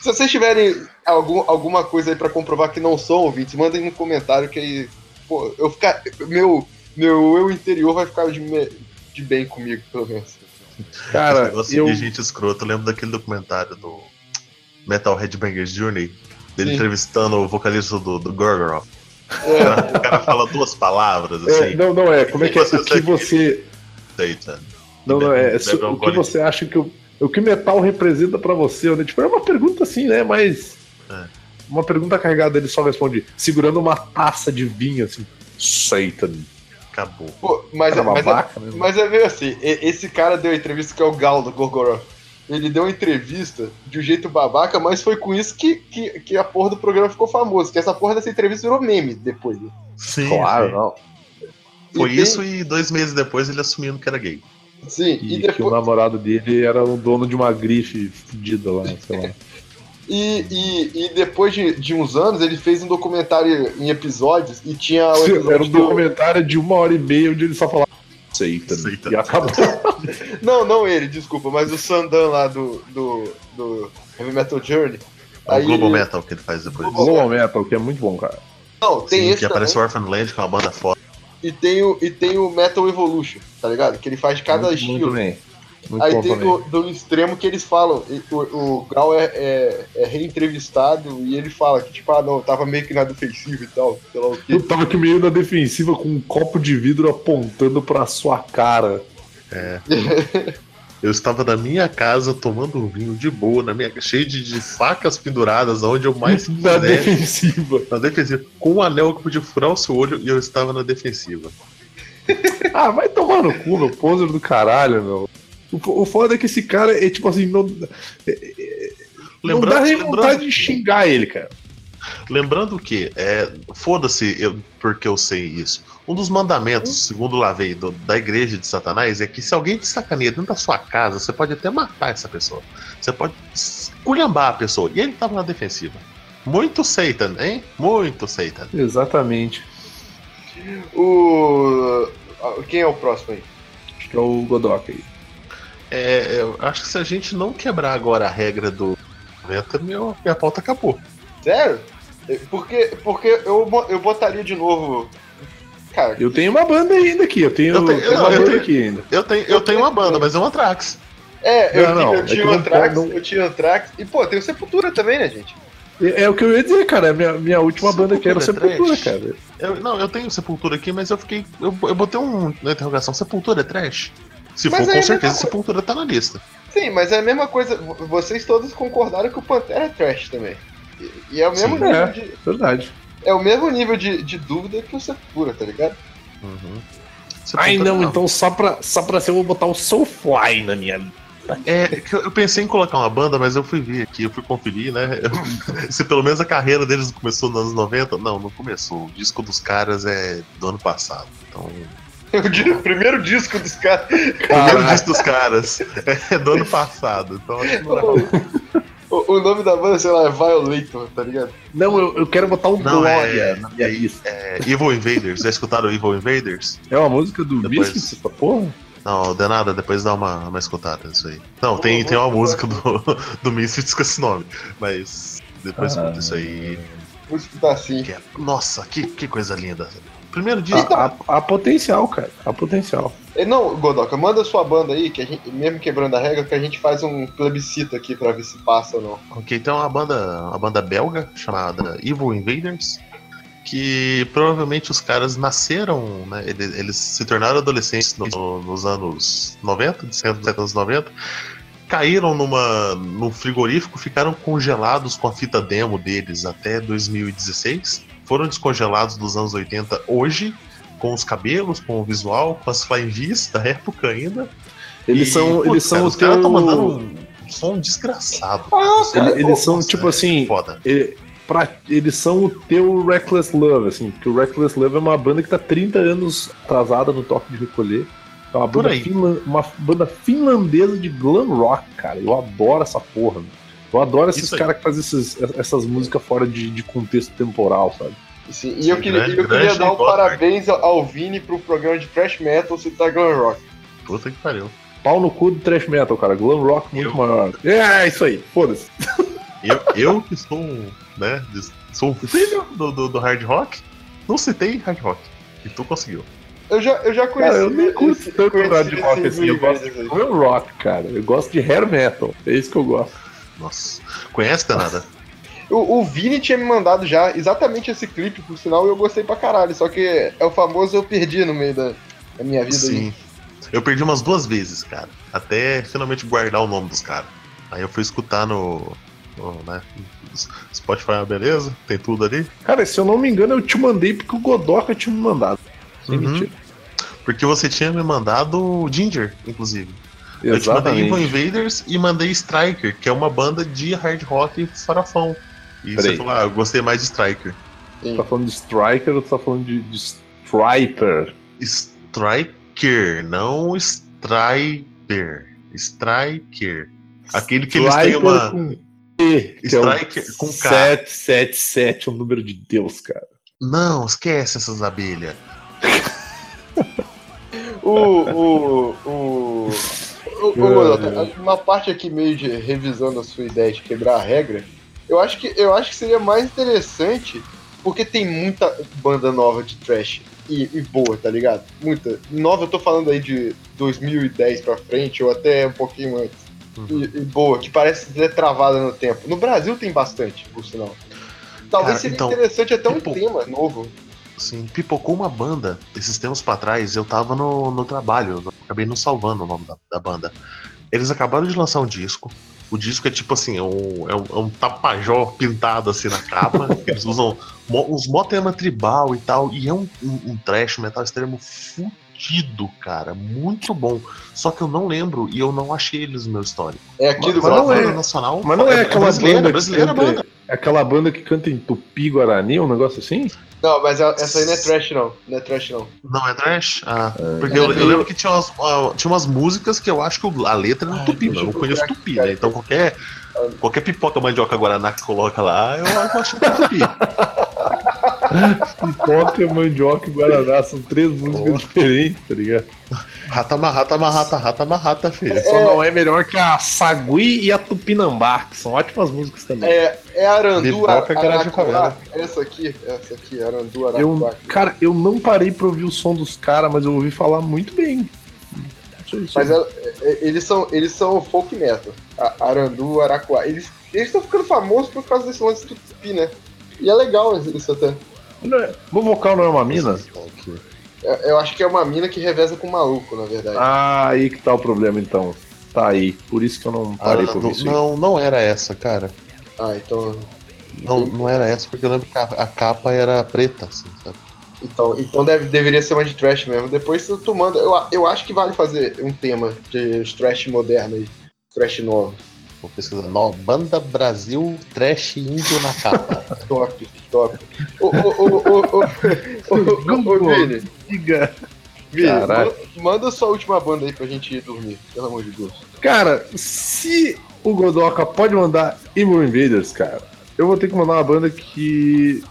Se vocês tiverem algum, alguma coisa aí pra comprovar que não são ouvintes, mandem no comentário que aí. Pô, eu ficar. Meu, meu eu interior vai ficar de, me- de bem comigo, pelo menos. Esse Cara, negócio eu, de gente escroto. Eu lembro daquele documentário do Metal Headbangers Journey, dele Sim. entrevistando o vocalista do, do Gorgoroth. É, O cara fala duas palavras é, assim. não, não é. Como é que é? O que você. Satan. Não, não é. O que você acha que o, o que metal representa pra você? Né? Tipo, é uma pergunta assim, né? Mas. É. Uma pergunta carregada, ele só responde segurando uma taça de vinho, assim. Satan. Acabou. pô, mas, Cara, mas, é, mas é meio assim: esse cara deu a entrevista que é o Gal do Gorgoroth. Ele deu uma entrevista de um jeito babaca, mas foi com isso que, que, que a porra do programa ficou famoso. Que essa porra dessa entrevista virou meme depois. né? Sim, Claro, sim. não. Foi E tem- isso e dois meses depois ele assumindo que era gay. Sim, E, e que o depois. namorado dele era o dono de uma grife fudida lá, sei lá. E, e, e depois de, de uns anos, ele fez um documentário em episódios e tinha episódio Era um do- documentário de uma hora e meia onde ele só falava Satan. Satan. E acabou. Não, não ele, desculpa, mas o Sandan lá do, do, do Heavy Metal Journey. É o Aí Global ele- Metal que ele faz depois. Global Metal, que é muito bom, cara. Não, tem Sim, esse que também, aparece o Orphan Land, que é uma banda foda. e, tem o, e tem o Metal Evolution, tá ligado? Que ele faz de cada muito, estilo. Muito bem. Muito Aí tem do, do extremo que eles falam, o, o Gal é, é, é reentrevistado e ele fala que, tipo, ah, não, eu tava meio que na defensiva e tal, sei lá o quê. Eu tava aqui meio na defensiva com um copo de vidro apontando pra sua cara. Eu estava na minha casa tomando um vinho de boa, na minha, cheio de, de facas penduradas, onde eu mais na quiser. defensiva. Na defensiva. Com um anel que podia furar o seu olho e eu estava na defensiva. Ah, vai tomar no cu, meu poser do caralho, meu. O, o foda é que esse cara é tipo assim, não, não dá nem vontade de xingar ele, cara. Lembrando que, é, foda-se eu, porque eu sei isso. Um dos mandamentos, segundo Lavei, do, da igreja de Satanás, é que se alguém te sacaneia dentro da sua casa, você pode até matar essa pessoa. Você pode esculhambar a pessoa. E ele tava na defensiva. Muito Satan, hein? Muito Satan. Exatamente. O. Quem é o próximo aí? Acho que é o Godok aí. É, eu acho que se a gente não quebrar agora a regra do 90, meu, minha pauta acabou. Sério? Porque, porque eu, eu botaria de novo. Cara, Eu tenho uma banda ainda aqui, eu tenho, Eu tenho- tenho não, uma eu banda tenho- aqui ainda. Eu tenho, eu tenho uma banda, mas é um Anthrax. é, eu, Não, não, eu é tinha não Anthrax, não- eu tinha Anthrax. E, pô, tem o Sepultura também, né, gente? É, é o que eu ia dizer, cara. é Minha, minha última banda que era o Sepultura é Sepultura, trash. cara. Eu- não, eu tenho Sepultura aqui, mas eu fiquei. Eu, eu botei um na interrogação: Sepultura é trash? Se Mas for, é com a certeza mesma Sepultura tá na lista. Sim, mas é a mesma coisa. Vocês todos concordaram que o Pantera é trash também. E, e é o mesmo Sim. nível, É. de, Verdade. É o mesmo nível de, de dúvida que o Sepultura, tá ligado? Ai, Sepultura não, então só pra, só pra ser eu vou botar o Soulfly na minha. É, que eu pensei em colocar uma banda, mas eu fui ver aqui, eu fui conferir, né? Eu- se pelo menos a carreira deles começou nos anos 90. Não, não começou. O disco dos caras é do ano passado. Então, O, primeiro disco dos caras. o primeiro disco dos caras é do ano passado. Então, acho que não dá. O, o nome da banda, sei lá, é Violator, tá ligado? Não, eu, eu quero botar o Não, Glória é- na minha lista. É, Evil Invaders, já escutaram Evil Invaders? É uma música do Depois- Misfits, essa porra? Não, de nada, depois dá uma, uma escutada nisso aí. Não, tem, tem uma música do, do Misfits com esse nome, mas depois Ah. escuta isso aí. Vou escutar assim. que é- nossa, que, que coisa linda. Primeiro disco. A, a- a potencial, cara. A potencial. Não, Godoka, manda sua banda aí, que a gente, mesmo quebrando a regra, que a gente faz um plebiscito aqui pra ver se passa ou não. Ok, tem uma banda, uma banda belga chamada Evil Invaders, que provavelmente os caras nasceram, né? Eles, eles se tornaram adolescentes no- nos anos 90, de 70 anos 90, caíram numa, num frigorífico, ficaram congelados com a fita demo deles até 2016, foram descongelados dos anos 80 hoje, com os cabelos, com o visual, com as flying Vs da época ainda. Eles E, são, putz, eles são cara, o os caras teu... estão mandando um som desgraçado. Ele- eles são Nossa, tipo é assim, Foda. ele- pra- eles são o teu Reckless Love, assim, porque o Reckless Love é uma banda que tá 30 anos atrasada no toque de recolher. É uma banda, aí. finlan- uma banda finlandesa de glam rock, cara. Eu adoro essa porra. meu. Eu adoro esses caras que fazem esses- essas músicas fora de, de contexto temporal, sabe? Sim, e eu queria, grande- eu queria dar um Gotthard. parabéns ao- ao Vini pro programa de thrash metal citar glam rock. Puta que pariu. Pau no cu do thrash metal, cara. Glam rock muito Eu- maior. É, isso aí. Foda-se. Eu, eu que sou um, né, sou um filho do, do, do hard rock, não citei hard rock. E tu conseguiu. Eu já, eu já conheci. Cara, eu nem curto tanto hard rock assim. Eu gosto de glam rock, cara. Eu gosto de hair metal. É isso que eu gosto. Nossa. Conhece, Danada? O, o Vini tinha me mandado já exatamente esse clipe, por sinal, e eu gostei pra caralho. Só que é o famoso eu perdi no meio da, da minha vida. aí. Sim. Eu perdi umas duas vezes, cara. Até finalmente guardar o nome dos caras. Aí eu fui escutar no. no, né, Spotify, ah, beleza? Tem tudo ali. Cara, se eu não me engano, eu te mandei porque o Godoka tinha me mandado. Sem Uhum. mentira. Porque você tinha me mandado o Ginger, inclusive. Eu te mandei Evil Exatamente. Invaders e mandei Striker, que é uma banda de hard rock farofão. E Peraí. você falou, ah, eu gostei mais de Striker. Sim. Tá falando de Striker ou tá falando de, de Striper? Striker, não Striper. Striker. Aquele que eles têm uma. com E, que Striker é o com K. 777, é o número de Deus, cara. Não, esquece essas abelhas. O. O. O. uma parte aqui meio de revisando a sua ideia de quebrar a regra, eu acho que, eu acho que seria mais interessante porque tem muita banda nova de trash e, e boa, tá ligado? Muita. Nova, eu tô falando aí de 2010 pra frente ou até um pouquinho antes. Uhum. E, e boa, que parece ser travada no tempo. No Brasil tem bastante, por sinal. Talvez Cara, seria então, interessante até um tipo, tema novo. Sim, pipocou uma banda esses tempos pra trás. Eu tava no, no trabalho, eu acabei não salvando o nome da, da banda. Eles acabaram de lançar um disco. O disco é tipo assim, é um, é um, é um tapajó pintado assim na capa. Eles usam mo- uns mó tema tribal e tal. E é um, um, um trash metal extremo fudido, cara. Muito bom. Só que eu não lembro e eu não achei eles no meu histórico. É aqui do Mas não Brasil. é- nacional. Mas não é aquela brasileira, banda brasileira canta- banda. É aquela banda que canta em Tupi Guarani, um negócio assim? Não, mas a- essa aí não é trash, não. Não é trash, não. Não é trash? Ah, porque É eu, eu lembro que tinha umas, ah, tinha umas músicas que eu acho que a letra é no Ai, tupi, mas eu não conheço tupi, né? Então qualquer, qualquer pipoca mandioca guaraná que coloca lá, eu acho que é tupi. Pipoca, mandioca e Guaraná são três músicas diferentes, tá ligado? Rata marrata marrata rata marrata, filho. Só não é melhor que a Sagui e a Tupinambá, que são ótimas músicas também. É, é Arandu favela. Essa aqui, essa aqui, Arandu Araquá. Eu, cara, eu não parei pra ouvir o som dos caras, mas eu ouvi falar muito bem. Isso aí, isso Mas é- é- eles são, eles são folk metal. Arandu, Araquá. Eles estão ficando famosos por causa desse lance do tupi, né? E é legal isso até. É- O vocal não é uma mina? Eu, acho que é uma mina que reveza com um maluco, na verdade. Ah, aí que tá o problema então. Tá aí. Por isso que eu não Ah, parei pra ouvir não, não, não era essa, cara. Ah, então. Não, não era essa, porque eu lembro que a, a capa era preta, assim, sabe? Então, então deve, deveria ser uma de trash mesmo. Depois tu, manda. Eu, eu acho que vale fazer um tema de trash moderno aí. Trash novo. Vou pesquisar. No, Banda Brasil Trash Índio na capa. Top, top. Ô, ô, ô, ô, ô, ô, ô, ô, Vini, Diga. Caralho. manda, manda sua última banda aí pra gente ir dormir, pelo amor de Deus. Cara, se o Godoka pode mandar Evil Invaders, cara, eu vou ter que mandar uma banda que.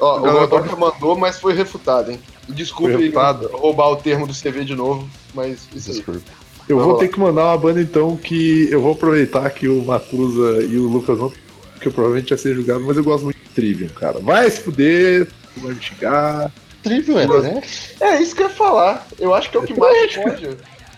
Ó, o eu Godoka mandou, mas foi refutado, hein? Desculpe refutado. roubar o termo do CV de novo, mas isso aí. Desculpa. Eu Vamos vou lá. ter que mandar uma banda então que eu vou aproveitar que o Matusa e o Lucas vão, que eu provavelmente vai ser julgado, mas eu gosto muito de Trivium, cara. Vai se fuder, tu vai me xingar. É trash? É isso que eu ia falar. Eu acho que é o que mais pode.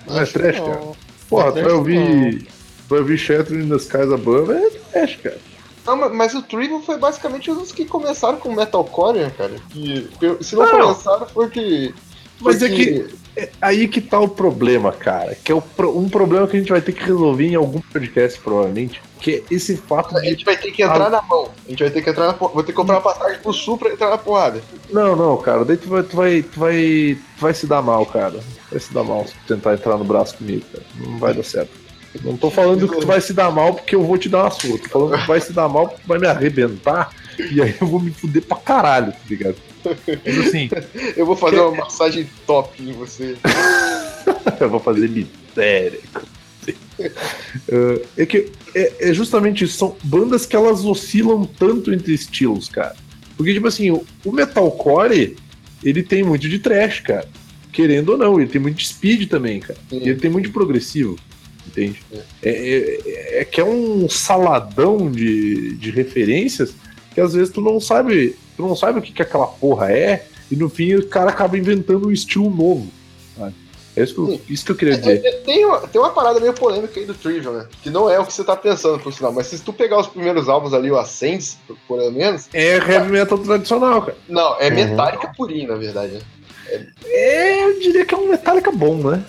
Não é trash, cara. não. Porra, É tu vai trash, ouvir. Tu vai ouvir Shattering the Skies Above, é trash, cara. Não, mas- o Trivium foi basicamente os que começaram com Metalcore, né, cara. Que, se não, Não. começaram, foi que. foi Mas é que é aí que tá o problema, cara. Que é pro- um problema que a gente vai ter que resolver em algum podcast, provavelmente. Que é esse fato A de. gente vai ter que entrar na mão. A gente vai ter que entrar na. Vou ter que comprar uma passagem pro Sul pra entrar na porrada. Não, não, cara. Daí tu vai, tu vai, tu vai, tu vai se dar mal, cara. Vai se dar mal se tu tentar entrar no braço comigo, cara. Não vai dar certo. Não tô falando que tu vai se dar mal porque eu vou te dar uma surra. Tô falando que tu vai se dar mal porque tu vai me arrebentar e aí eu vou me fuder pra caralho, tá ligado? Mas assim, Eu vou fazer uma massagem top em você. eu vou fazer miséria. É, é que é, é justamente isso, são bandas que elas oscilam tanto entre estilos, cara. Porque, tipo assim, o, o metalcore, ele tem muito de trash, cara. Querendo ou não, ele tem muito de speed também, cara. Sim. E ele tem muito de progressivo, entende? É, é- é que é um saladão de, de referências que às vezes tu não sabe, tu não sabe o que, que aquela porra é, e no fim o cara acaba inventando um estilo novo. sabe? É isso que, eu, isso que eu queria É, dizer. é, tem, uma, tem uma parada meio polêmica aí do Trivial, né? Que não é o que você tá pensando, por sinal. Mas se tu pegar os primeiros álbuns ali, o Ascends, pelo menos, É heavy metal tradicional, cara. não, é Uhum. Metallica purinho, na verdade. né? É, eu diria que é um Metallica bom, né?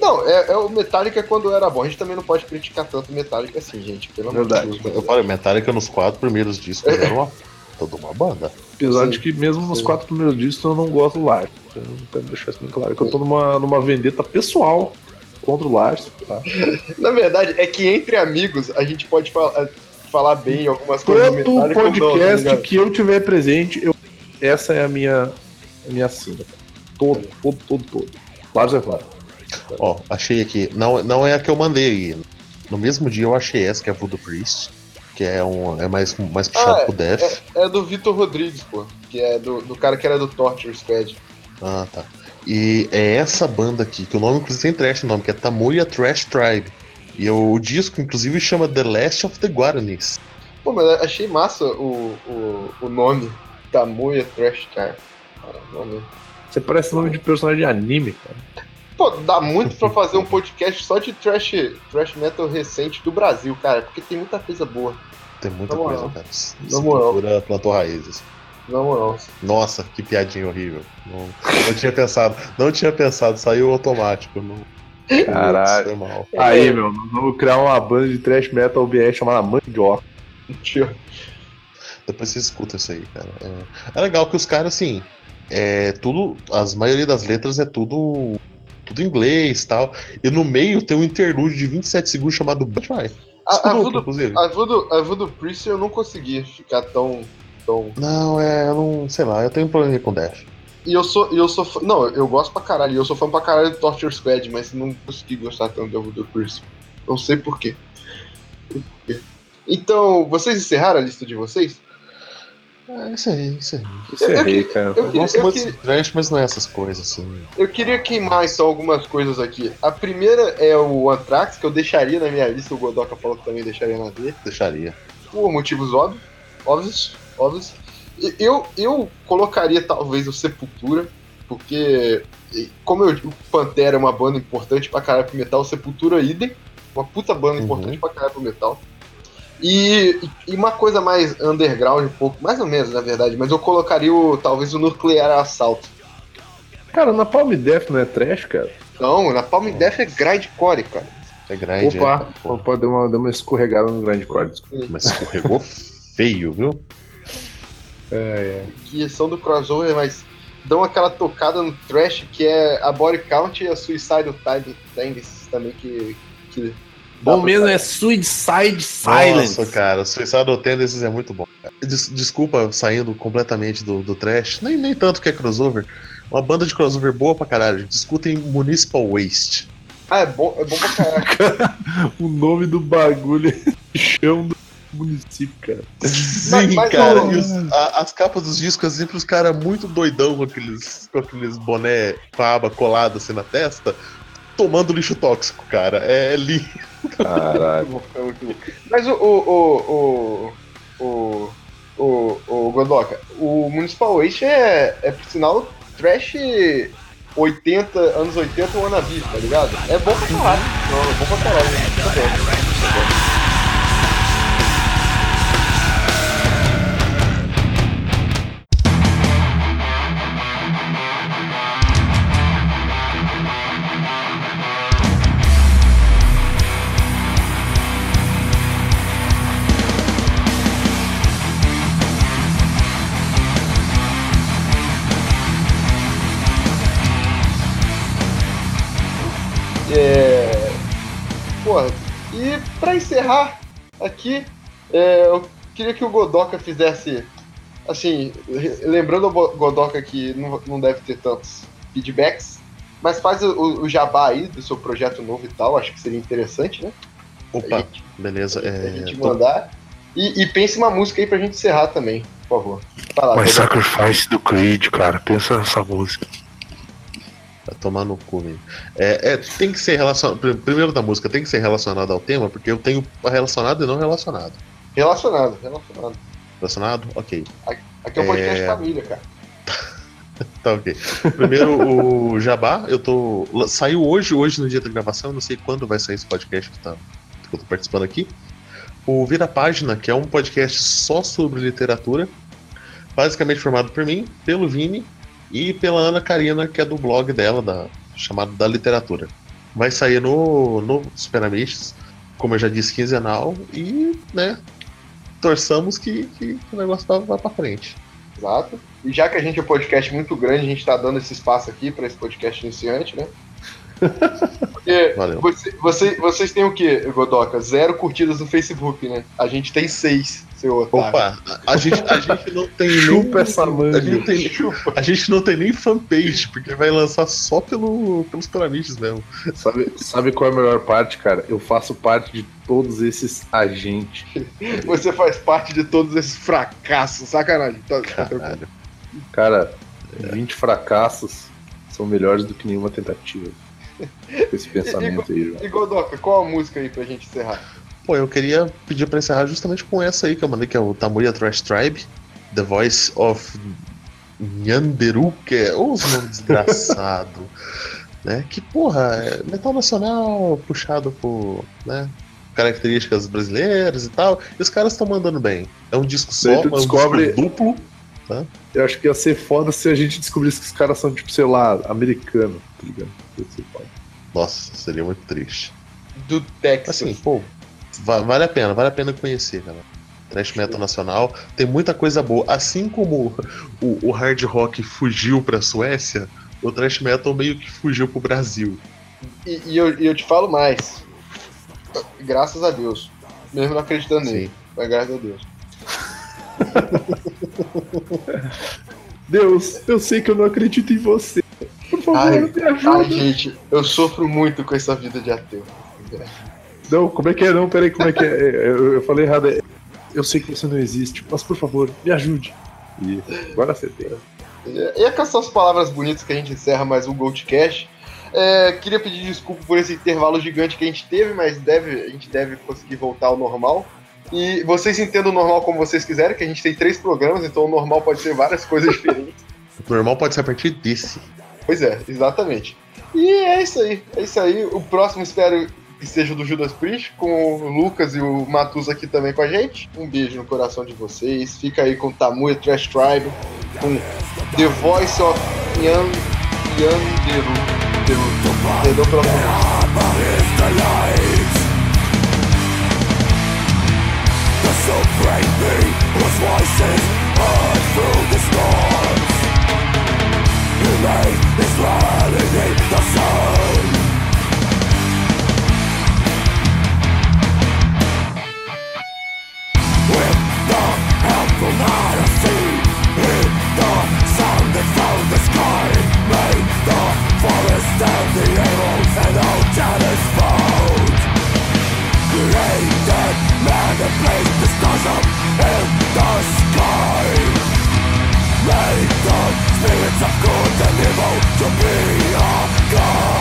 Não, é, é o Metallica quando era bom. A gente também não pode criticar tanto o Metallica assim, gente. Pelo amor de Verdade. Deus. Eu falei, Metallica nos quatro primeiros discos era uma, toda uma banda. Apesar Sim. de que mesmo nos Sim. quatro primeiros discos eu não gosto do Lars. Eu quero deixar isso bem claro. Que eu tô numa, numa vendetta pessoal contra o Lars. Tá? Na verdade, é que entre amigos a gente pode falar, falar bem algumas coisas Todo Metallica ou não, tá podcast que eu tiver presente, eu... essa é a minha, a minha assina. cara. Todo, todo, todo, todo. Lars é claro. Ó, achei aqui. Não, não é a que eu mandei aí. No mesmo dia eu achei essa, que é a Voodoo Priest. Que é, um, é mais, mais puxado Ah, pro Death. É do Vitor Rodrigues, pô. Que é do, do cara que era do Torture Squad. Ah, tá. E é essa banda aqui, que o nome inclusive tem trash no nome, que é Tamuya Trash Tribe. E o, disco, inclusive, chama The Last of the Guaranis. Pô, mas achei massa o, o, o nome. Tamuya Trash Time. Ah, nome. Você parece nome de personagem de anime, cara. Pô, dá muito pra fazer um podcast só de trash, trash metal recente do Brasil, cara. Porque tem muita coisa boa. Tem muita Na moral. coisa, cara. Na moral. Plantou raízes. Na moral. Nossa, que piadinha horrível. Não, não tinha pensado. Não tinha pensado, saiu automático. Não, Caralho. Foi mal. Aí, meu, nós vamos criar uma banda de trash metal BR chamada Mandioca. Tio. Depois você escuta isso aí, cara. É, é legal que os caras, assim, é tudo. As maioria das letras é tudo. Tudo em inglês e tal. E no meio tem um interlúdio de 27 segundos chamado Bad Vai. A, a, Voodoo, inclusive. a, Voodoo, a Voodoo Priest eu não consegui ficar tão. tão... Não, é, eu não. Sei lá, eu tenho um problema com Dash. E eu sou, eu sou fã, Não, eu gosto pra caralho. Eu sou fã pra caralho do Torture Squad, mas não consegui gostar tanto da Voodoo Priest. Não sei porquê. Então, vocês encerraram a lista de vocês? É isso aí, isso aí. Isso é rei, cara. Eu Eu queria, gosto eu, muito de Trash, mas não é essas coisas, assim. eu queria queimar então algumas coisas aqui. A primeira é o Anthrax, que eu deixaria na minha lista. O Godoka falou que também deixaria na dele. Deixaria. por motivos óbvios, óbvios, óbvios. Eu, eu colocaria talvez o Sepultura, porque como eu, o Pantera é uma banda importante pra caralho pro metal, o Sepultura idem, uma puta banda Uhum. importante pra caralho pro metal. E, e- uma coisa mais underground um pouco, mais ou menos na verdade, mas eu colocaria o, talvez o Nuclear Assault. Cara, na Palm Death não é trash, cara? Não, na Palm Death é grindcore, cara. É grande, Opa, é, opa, deu uma, deu uma escorregada no grande corte. mas escorregou feio, viu? É, que são do crossover, mas dão aquela tocada no trash que é a Body Count e a Suicidal Tide Tendencies também que. que Bom mesmo é Suicide Silence. Nossa, cara, Suicidal Tendencies é muito bom. cara. Des- desculpa saindo completamente do, do trash, nem, nem tanto que é crossover. Uma banda de crossover boa pra caralho. Discutem Municipal Waste. Ah, é bom, é bom pra caralho. O nome do bagulho é chão do município, cara. Sim, mas cara. o- e os- a- as capas dos discos sempre os caras muito doidão com aqueles, com aqueles boné com a aba colada assim na testa, tomando lixo tóxico, cara. É lindo. Caralho. É muito bom. Mas o. O. O. O. O, o Godoka, o Municipal Waste é, é, por sinal, trash 80, anos 80 wannabe, tá ligado? É bom pra caralho. Não, é bom pra caralho. Tá bom. É... encerrar aqui, é, eu queria que o Godoka fizesse, assim, lembrando ao Bo- Godoka que não, não deve ter tantos feedbacks, mas faz o, o- o jabá aí do seu projeto novo e tal, acho que seria interessante, né? A Opa, gente, beleza. a É, gente tô- mandar. E, e pense uma música aí pra gente encerrar também, por favor. Fala, Mas Rodolfo. Sacrifice do Creed, cara. Pensa nessa música. Tomar no cu. É, é, tem que ser relacionado. Primeiro da música, tem que ser relacionado ao tema, porque eu tenho relacionado e não relacionado. Relacionado, relacionado. Relacionado? Ok. Aqui é um podcast É. família, cara. Tá ok. Primeiro o Jabá, eu tô. Saiu hoje, hoje no dia da gravação, não sei quando vai sair esse podcast que, tá, que eu tô participando aqui. O Vira Página, que é um podcast só sobre literatura, basicamente formado por mim, pelo Vini e pela Ana Karina, que é do blog dela, da, chamado Da Literatura. Vai sair no, no Super Amishes, como eu já disse, quinzenal, e, né, torçamos que, que o negócio vá, pra frente. Exato. E já que a gente é um podcast muito grande, a gente tá dando esse espaço aqui pra esse podcast iniciante, né? Porque Valeu. você- você- vocês têm o quê, Godoka? Zero curtidas no Facebook, né? A gente tem seis, seu otário. Opa, a, a gente, a gente não tem Chupa nem, essa a manga. gente, não tem, Chupa. a gente não tem nem fanpage, porque vai lançar só pelo, pelos piramides mesmo. Sabe, sabe qual é a melhor parte, cara? Eu faço parte de todos esses agentes. Você faz parte de todos esses fracassos. Sacanagem. Tá, tá. Caralho. Cara, 20 fracassos são melhores do que nenhuma tentativa. Com esse pensamento aí, João. E Godoka, qual a música aí pra gente encerrar? Pô, eu queria pedir pra encerrar justamente com essa aí que eu mandei, que é o Tamuya Trash Tribe, The Voice of Nyanderu, que é ô, os nome desgraçado. né? Que porra, é metal nacional puxado por, né? Características brasileiras e tal, e os caras estão mandando bem. É um disco só, é um descobre- disco duplo. Eu acho que ia ser foda se a gente descobrisse que os caras são, tipo, sei lá, americano, tá ligado? Nossa, seria muito triste. Do Texas. Assim, pô, va- vale a pena, vale a pena conhecer, cara. Thrash metal nacional, tem muita coisa boa. Assim como o, o hard rock fugiu pra Suécia, o thrash metal meio que fugiu pro Brasil. E, e eu, e eu te falo mais. Graças a Deus. Mesmo não acreditando nele. Sim. Mas graças a Deus. Deus, eu sei que eu não acredito em você. Por favor, Ai, me ajuda. Ai, gente, eu sofro muito com essa vida de ateu. Não, como é que é? Não, peraí, como é que é? É, Eu, eu falei errado. é, Eu sei que você não existe, mas por favor, me ajude. E agora acertei. E é com essas palavras bonitas que a gente encerra mais um Goldcast. É, queria pedir desculpa por esse intervalo gigante que a gente teve, mas deve, a gente deve conseguir voltar ao normal. E vocês entendam o normal como vocês quiserem, que a gente tem três programas, então o normal pode ser várias coisas diferentes. O normal pode ser a partir desse. Pois é, exatamente. E é isso aí, é isso aí. O próximo espero que seja o do Judas Priest, com o Lucas e o Matus aqui também com a gente. Um beijo no coração de vocês. Fica aí com o Tamuya Trash Tribe, com The Voice of Yan Yanderu. Deru. Perdão pela Take me with voices heard through the storms made the sun. With the help the that found the sky Made the forest and the animals and all that is found Man that the stars up in the sky Made the spirits of good and evil to be a god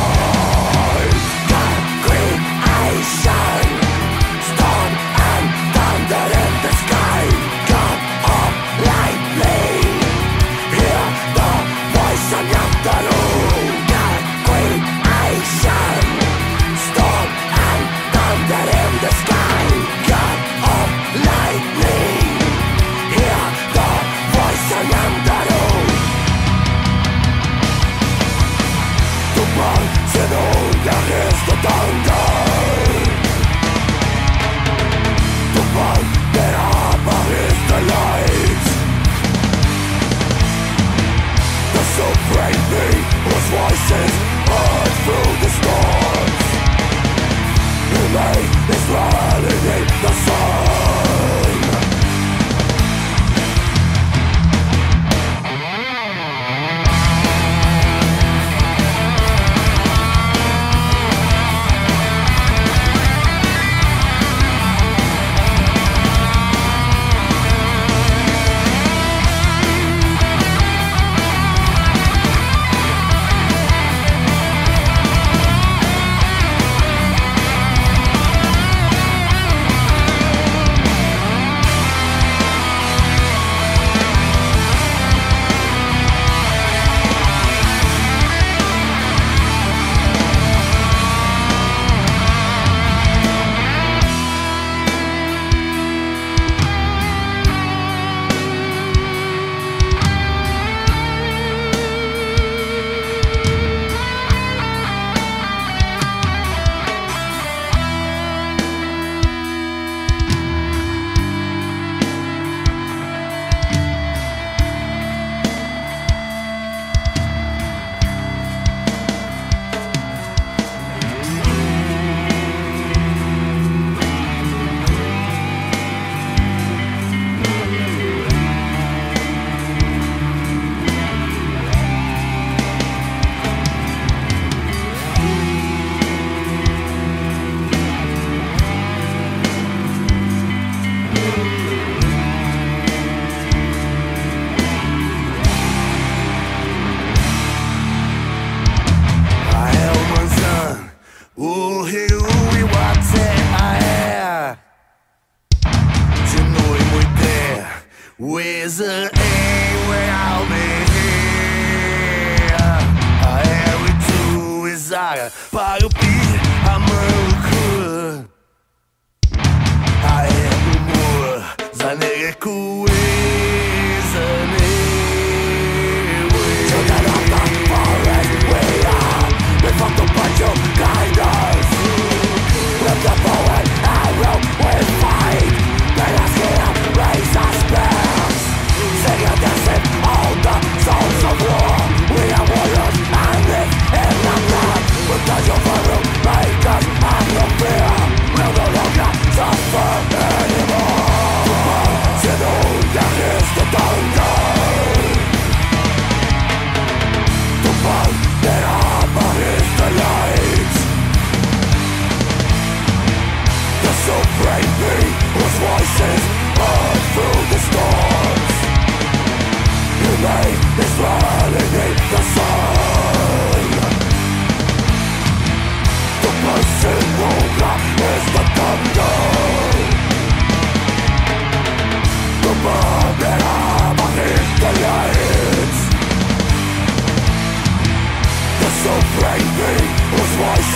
Para o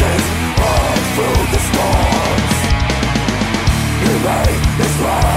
Chase all through the storms. He made his way